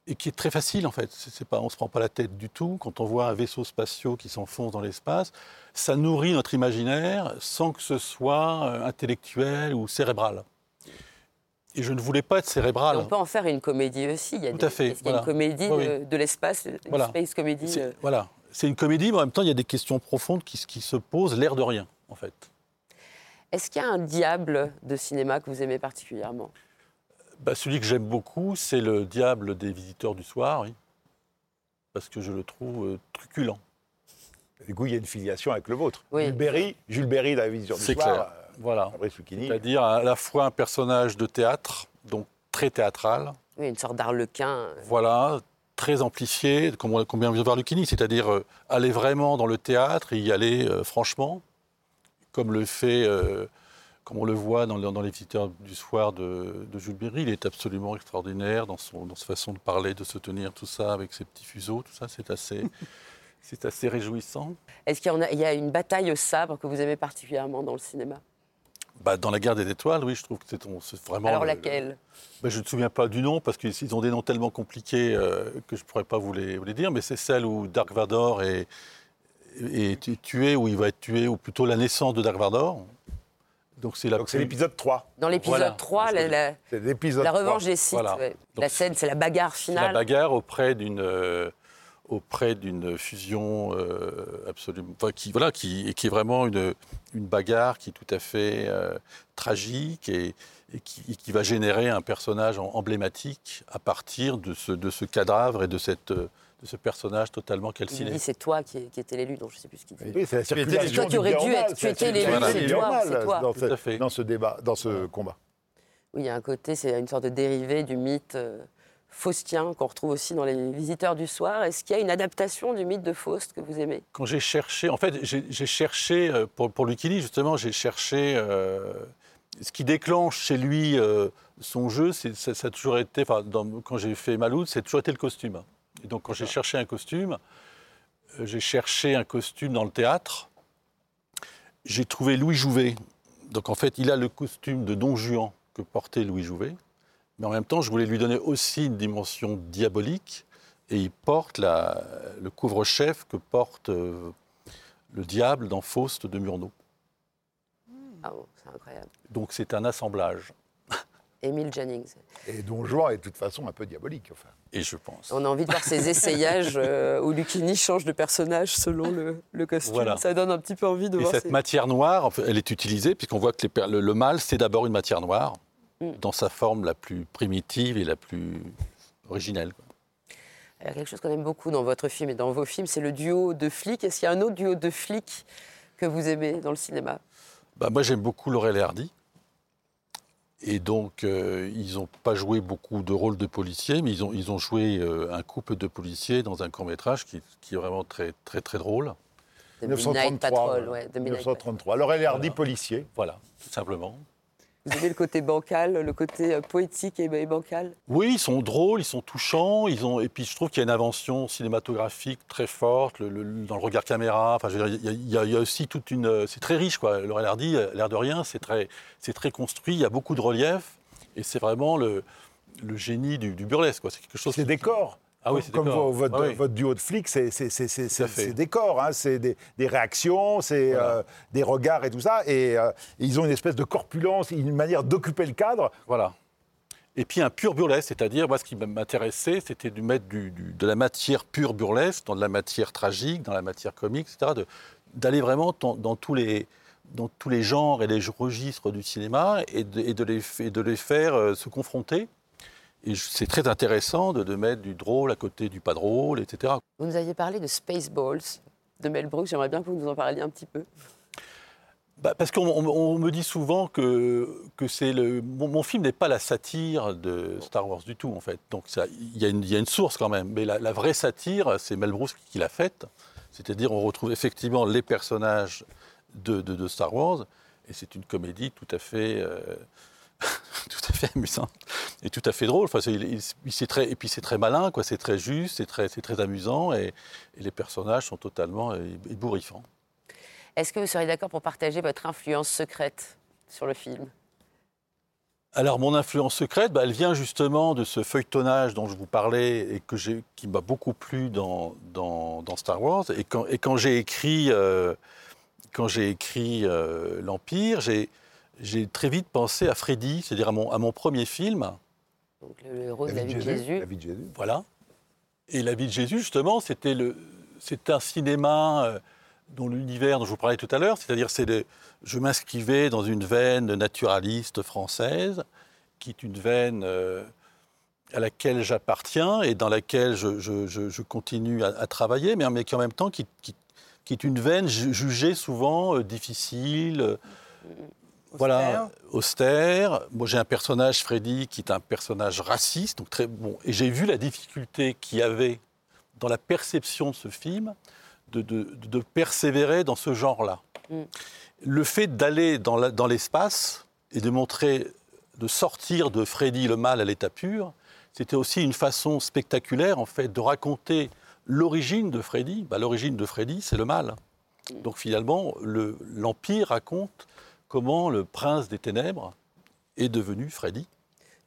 et qui est très facile en fait. C'est pas, on ne se prend pas la tête du tout quand on voit un vaisseau spatial qui s'enfonce dans l'espace. Ça nourrit notre imaginaire sans que ce soit euh, intellectuel ou cérébral. Et je ne voulais pas être cérébral. Et On peut en faire une comédie aussi. Il y a Tout des- à fait, y a une comédie Oui, de, l'espace, une Voilà. space comédie C'est- euh, Voilà. C'est une comédie, mais en même temps, il y a des questions profondes qui se posent, l'air de rien, en fait. Est-ce qu'il y a un diable de cinéma que vous aimez particulièrement? Bah, celui que j'aime beaucoup, c'est le diable des visiteurs du soir, oui. Parce que je le trouve euh, truculent. Du coup, il y a une filiation avec le vôtre. Oui. Jules Berry, Jules Berry dans la vision du C'est soir. clair. euh, Voilà. C'est-à-dire à la fois un personnage de théâtre, donc très théâtral, Oui, une sorte d'arlequin. euh, voilà, très amplifié, comme on comme on vient de voir Lucchini, c'est-à-dire euh, aller vraiment dans le théâtre et y aller euh, franchement, comme le fait, euh, comme on le voit dans, dans Les Visiteurs du Soir de, de Jules Berry. Il est absolument extraordinaire dans, son, dans sa façon de parler, de se tenir, tout ça, avec ses petits fuseaux, tout ça, c'est assez, c'est assez réjouissant. Est-ce qu'il y, en a- il y a une bataille au sabre que vous aimez particulièrement dans le cinéma? Bah, dans La Guerre des Étoiles, oui, je trouve que c'est ton- c'est vraiment... Alors le- laquelle? Ben, je ne me souviens pas du nom parce qu'ils ont des noms tellement compliqués euh, que je ne pourrais pas vous les, vous les dire, mais c'est celle où Dark Vador est, est tu- tué, où il va être tué, ou plutôt la naissance de Dark Vador. Donc c'est plus- l'épisode 3. Dans l'épisode Voilà. 3, la, la 3. revanche des Sith, Voilà. ouais. Donc la scène, c'est la bagarre c'est la finale. bagarre auprès d'une euh, auprès d'une fusion euh, absolument, enfin, qui voilà, qui, et qui est vraiment une, une bagarre qui est tout à fait euh, tragique et, et qui, et qui va générer un personnage emblématique à partir de ce, de ce cadavre et de cette euh, de ce personnage totalement Il calciné. dit c'est toi qui, qui étais l'élu, donc je ne sais plus ce qu'il dit. Oui, c'est la circulation toi, tu aurais dû être- tu étais l'élu, c'est toi, c'est toi. Dans, Tout à ce, fait. dans ce débat, dans ce combat. Oui, il y a un côté, c'est une sorte de dérivé du mythe euh, faustien qu'on retrouve aussi dans Les Visiteurs du Soir. Est-ce qu'il y a une adaptation du mythe de Faust que vous aimez? Quand j'ai cherché, en fait, j'ai cherché, euh, pour, pour Lucchini, justement, j'ai cherché, euh, ce qui déclenche chez lui euh, son jeu, c'est- ça, ça a toujours été, enfin, dans- quand j'ai fait Maloud, c'est toujours été le costume. Et donc quand j'ai cherché un costume, euh, j'ai cherché un costume dans le théâtre. J'ai trouvé Louis Jouvet. Donc en fait, il a le costume de Don Juan que portait Louis Jouvet. Mais en même temps, je voulais lui donner aussi une dimension diabolique. Et il porte la- le couvre-chef que porte euh, le diable dans Faust de Murnau. Ah bon, c'est incroyable. Donc c'est un assemblage. Émile Jannings. Et Don Juan est de toute façon un peu diabolique. Enfin. Et je pense. On a envie de voir ces essayages euh, où Lucchini change de personnage selon le, le costume. Voilà. Ça donne un petit peu envie de Et voir cette ces- matière noire, en fait, elle est utilisée puisqu'on voit que les le, le mâle, c'est d'abord une matière noire Mm. dans sa forme la plus primitive et la plus originelle. quoi. Il y a quelque chose qu'on aime beaucoup dans votre film et dans vos films, c'est le duo de flics. Est-ce qu'il y a un autre duo de flics que vous aimez dans le cinéma? Bah, moi, j'aime beaucoup Laurel et Hardy. Et donc, euh, ils n'ont pas joué beaucoup de rôles de policiers, mais ils ont, ils ont joué euh, un couple de policiers dans un court-métrage qui, qui est vraiment très, très, très drôle. The Midnight Patrol, ouais, The Midnight 1933. Laurel et Hardy, policier. Voilà, tout simplement. Vous aimez le côté bancal, le côté euh, poétique et, bancal? Oui, ils sont drôles, ils sont touchants, ils ont... et puis je trouve qu'il y a une invention cinématographique très forte le- le- dans le regard caméra. Enfin, je veux dire, il y a- il y, aussi toute une... C'est très riche, quoi. Laurel Hardy, euh, l'air de rien, c'est très, c'est très construit, il y a beaucoup de relief, et c'est vraiment le, le génie du, du burlesque, quoi. C'est quelque chose... C'est des corps. Ah oui, Comme- votre, Ah oui. votre duo de flics, c'est c'est des corps, hein, c'est des, des réactions, c'est euh, des regards et tout ça. Et euh, ils ont une espèce de corpulence, une manière d'occuper le cadre. Voilà. Et puis un pur burlesque, c'est-à-dire, moi, ce qui m'intéressait, c'était de mettre du- du- de la matière pure burlesque dans de la matière tragique, dans la matière comique, etc. D'aller vraiment dans, dans tous les, dans tous les genres et les registres du cinéma et de, et de les, f- et de les faire euh, se confronter. Et c'est très intéressant de, de mettre du drôle à côté du pas drôle, etc. Vous nous aviez parlé de Spaceballs de Mel Brooks. J'aimerais bien que vous nous en parliez un petit peu. Bah, parce qu'on on- on me dit souvent que, que c'est le. Mon, mon film n'est pas la satire de Star Wars du tout, en fait. Donc il y, a une- il y a une source quand même. Mais la, la vraie satire, c'est Mel Brooks qui l'a faite. C'est-à-dire, on retrouve effectivement les personnages de, de- de Star Wars. Et c'est une comédie tout à fait. euh, tout à fait amusante et tout à fait drôle. Enfin, il- il- très, et puis c'est très malin, quoi. C'est très juste, c'est très, c'est très amusant, et, et les personnages sont totalement ébouriffants. Est-ce que vous seriez d'accord pour partager votre influence secrète sur le film? Alors, mon influence secrète, bah, elle vient justement de ce feuilletonnage dont je vous parlais et que j'ai, qui m'a beaucoup plu dans, dans, dans Star Wars. Et quand, et quand j'ai écrit, euh, quand j'ai écrit euh, l'Empire, j'ai, j'ai très vite pensé à Freddy, c'est-à-dire à mon, à mon premier film. Donc, le héros de la vie de Jésus. La vie de Jésus. Voilà. Et la vie de Jésus, justement, c'était le, c'est un cinéma euh, dont l'univers dont je vous parlais tout à l'heure, c'est-à-dire c'est le, je m'inscrivais dans une veine naturaliste française, qui est une veine euh, à laquelle j'appartiens et dans laquelle je, je- je- je continue à, à travailler, mais, mais qui en même temps qui, qui- qui est une veine ju- jugée souvent euh, difficile. euh, voilà, austère. Moi, j'ai un personnage, Freddy, qui est un personnage raciste, donc très bon. Et j'ai vu la difficulté qu'il y avait dans la perception de ce film, de, de- de persévérer dans ce genre-là. Mm. Le fait d'aller dans l'espace et de montrer, de sortir de Freddy le mal à l'état pur, c'était aussi une façon spectaculaire, en fait, de raconter l'origine de Freddy. Bah, l'origine de Freddy, c'est le mal. Donc finalement, le- l'Empire raconte comment le prince des ténèbres est devenu Freddy.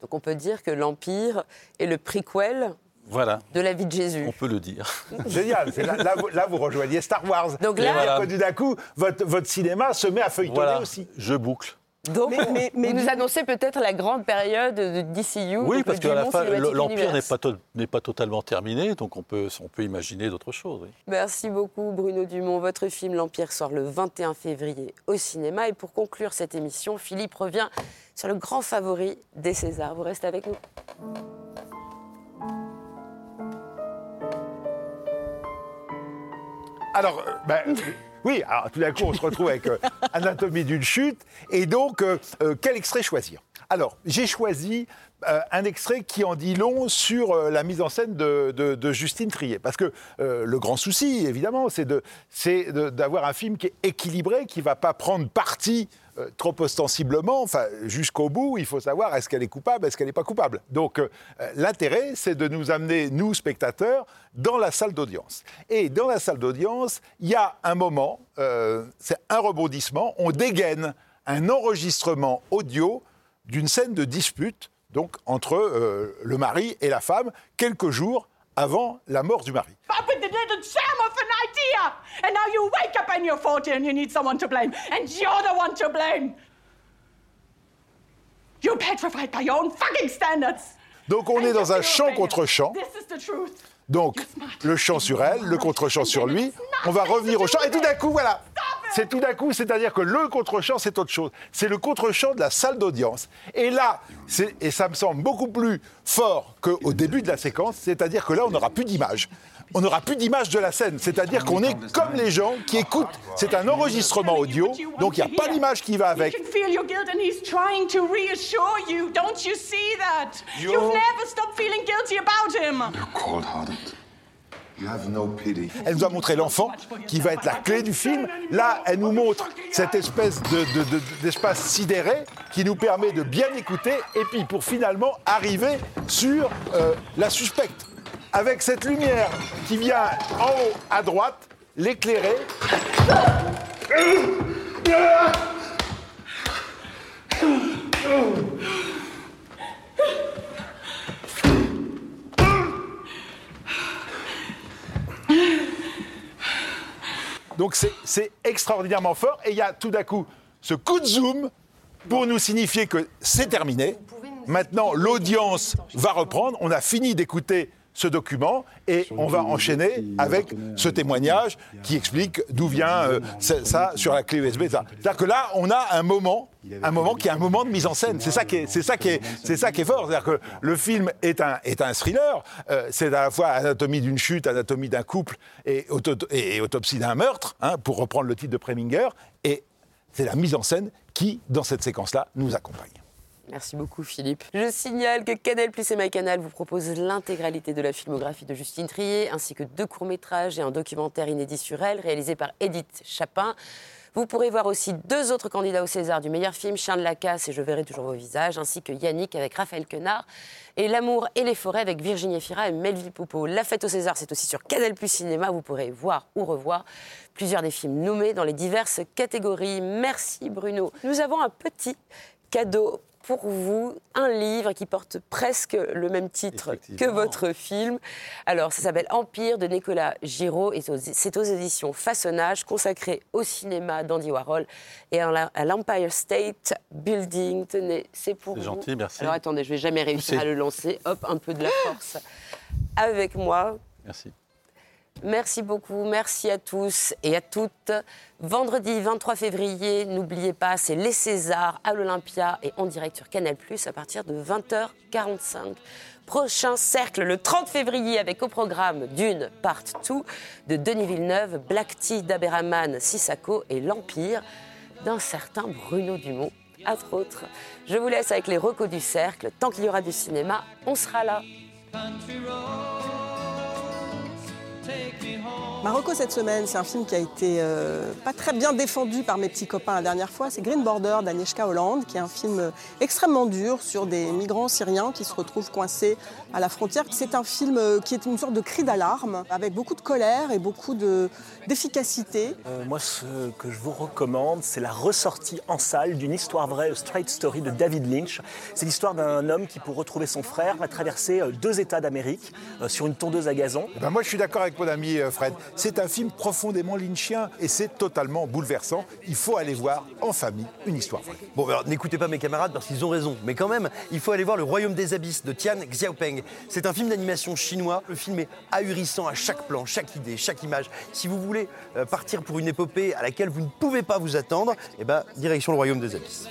Donc on peut dire que l'Empire est le prequel Voilà, de la vie de Jésus. on peut le dire. Génial. Là, là, vous, là, vous rejoignez Star Wars. Donc là- voilà. d'un coup, votre, votre cinéma se met à feuilletonner Voilà, aussi. je boucle. Donc Mais- mais- mais vous nous annoncez peut-être la grande période de DCU. Oui, parce le qu'à la Dumont fin, Cinematic l'Empire n'est pas, to- n'est pas totalement terminé, donc on peut, on peut imaginer d'autres choses. oui. Merci beaucoup Bruno Dumont. Votre film L'Empire sort le 21 février au cinéma. Et pour conclure cette émission, Philippe revient sur le grand favori des Césars. Vous restez avec nous. Alors, ben, oui, alors tout d'un coup, on se retrouve avec euh, Anatomie d'une chute. Et donc, euh, euh, quel extrait choisir? Alors, j'ai choisi un extrait qui en dit long sur la mise en scène de, Justine Trier. Parce que le grand souci, évidemment, c'est d'avoir un film qui est équilibré, qui ne va pas prendre parti euh, trop ostensiblement, enfin, jusqu'au bout, il faut savoir est-ce qu'elle est coupable, est-ce qu'elle n'est pas coupable? Donc, euh, l'intérêt, c'est de nous amener, nous, spectateurs, dans la salle d'audience. Et dans la salle d'audience, il y a un moment, euh, c'est un rebondissement, on dégaine un enregistrement audio d'une scène de dispute donc entre le mari et la femme quelques jours avant la mort du mari. Up with the little sham of an idea! And now you wake up and you're 40 and you need someone to blame. And you're the one to blame! You're petrified by your own fucking standards! Donc on est dans un champ contre champ. This is the truth. Donc le chant sur elle, le contre-chant sur lui. On va revenir au chant et tout d'un coup, voilà. C'est tout d'un coup, c'est-à-dire que le contre-chant, c'est autre chose. C'est le contre-chant de la salle d'audience. Et là, et ça me semble beaucoup plus fort qu'au début de la séquence, c'est-à-dire que là, on n'aura plus d'image. On n'aura plus d'image de la scène. C'est-à-dire qu'on est comme les gens qui écoutent. C'est un enregistrement audio, donc il n'y a pas d'image qui va avec. Elle nous a montré l'enfant, qui va être la clé du film. Là, elle nous montre cette espèce de- de- de- d'espace sidéré qui nous permet de bien écouter et puis pour finalement arriver sur euh, la suspecte. Avec cette lumière qui vient en haut à droite, l'éclairer. Donc c'est- extraordinairement fort et il y a tout d'un coup ce coup de zoom pour nous signifier que c'est terminé. Maintenant, l'audience va reprendre. On a fini d'écouter ce document et on va enchaîner avec ce témoignage qui explique d'où vient euh, ça, ça sur la clé USB. C'est-à-dire que là, on a un moment, un moment qui est un moment de mise en scène. C'est ça qui est, c'est ça qui est, c'est ça qui est fort. C'est-à-dire que le film est un, est un thriller. Euh, c'est à la fois anatomie d'une chute, anatomie d'un couple et, auto- et autopsie d'un meurtre, hein, pour reprendre le titre de Preminger. Et c'est la mise en scène qui, dans cette séquence-là, nous accompagne. Merci beaucoup Philippe. Je signale que Canal Plus et MyCanal vous proposent l'intégralité de la filmographie de Justine Trier, ainsi que deux courts-métrages et un documentaire inédit sur elle, réalisé par Edith Chapin. Vous pourrez voir aussi deux autres candidats au César du meilleur film, Chien de la casse et Je verrai toujours vos visages, ainsi que Yannick avec Raphaël Quenard, et L'amour et les forêts avec Virginie Fira et Melville Poupeau. La fête au César, c'est aussi sur Canal Plus Cinéma. Vous pourrez voir ou revoir plusieurs des films nommés dans les diverses catégories. Merci Bruno. Nous avons un petit cadeau pour vous, un livre qui porte presque le même titre que votre film. Alors, ça s'appelle Empire de Nicolas Giraud et c'est aux éditions Façonnage, consacré au cinéma d'Andy Warhol et à l'Empire State Building. Tenez, c'est pour C'est vous. gentil, merci. Alors, attendez, je vais jamais réussir à le lancer. Hop, un peu de la force avec moi. Merci. Merci beaucoup, merci à tous et à toutes. Vendredi 23 février, n'oubliez pas, c'est les Césars à l'Olympia et en direct sur Canal+, à partir de 20h45. Prochain cercle le 30 février avec au programme Dune Part 2 de Denis Villeneuve, Black Tea d'Aberraman Sissako et L'Empire d'un certain Bruno Dumont, entre autres. Je vous laisse avec les recos du cercle. Tant qu'il y aura du cinéma, on sera là. Marocco cette semaine, c'est un film qui a été euh, pas très bien défendu par mes petits copains la dernière fois. C'est Green Border d'Agnieszka Hollande, qui est un film euh, extrêmement dur sur des migrants syriens qui se retrouvent coincés à la frontière. C'est un film euh, qui est une sorte de cri d'alarme, avec beaucoup de colère et beaucoup de- d'efficacité. Euh, moi, ce que je vous recommande, c'est la ressortie en salle d'une histoire vraie, A Straight Story de David Lynch. C'est l'histoire d'un homme qui, pour retrouver son frère, va traverser euh, deux États d'Amérique euh, sur une tondeuse à gazon. Eh ben, moi, je suis d'accord avec mon ami Fred. C'est un film profondément lynchien et c'est totalement bouleversant. Il faut aller voir en famille une histoire vraie. Bon, alors n'écoutez pas mes camarades parce qu'ils ont raison. Mais quand même, il faut aller voir Le Royaume des Abysses de Tian Xiaopeng. C'est un film d'animation chinois. Le film est ahurissant à chaque plan, chaque idée, chaque image. Si vous voulez euh, partir pour une épopée à laquelle vous ne pouvez pas vous attendre, eh ben, direction Le Royaume des Abysses.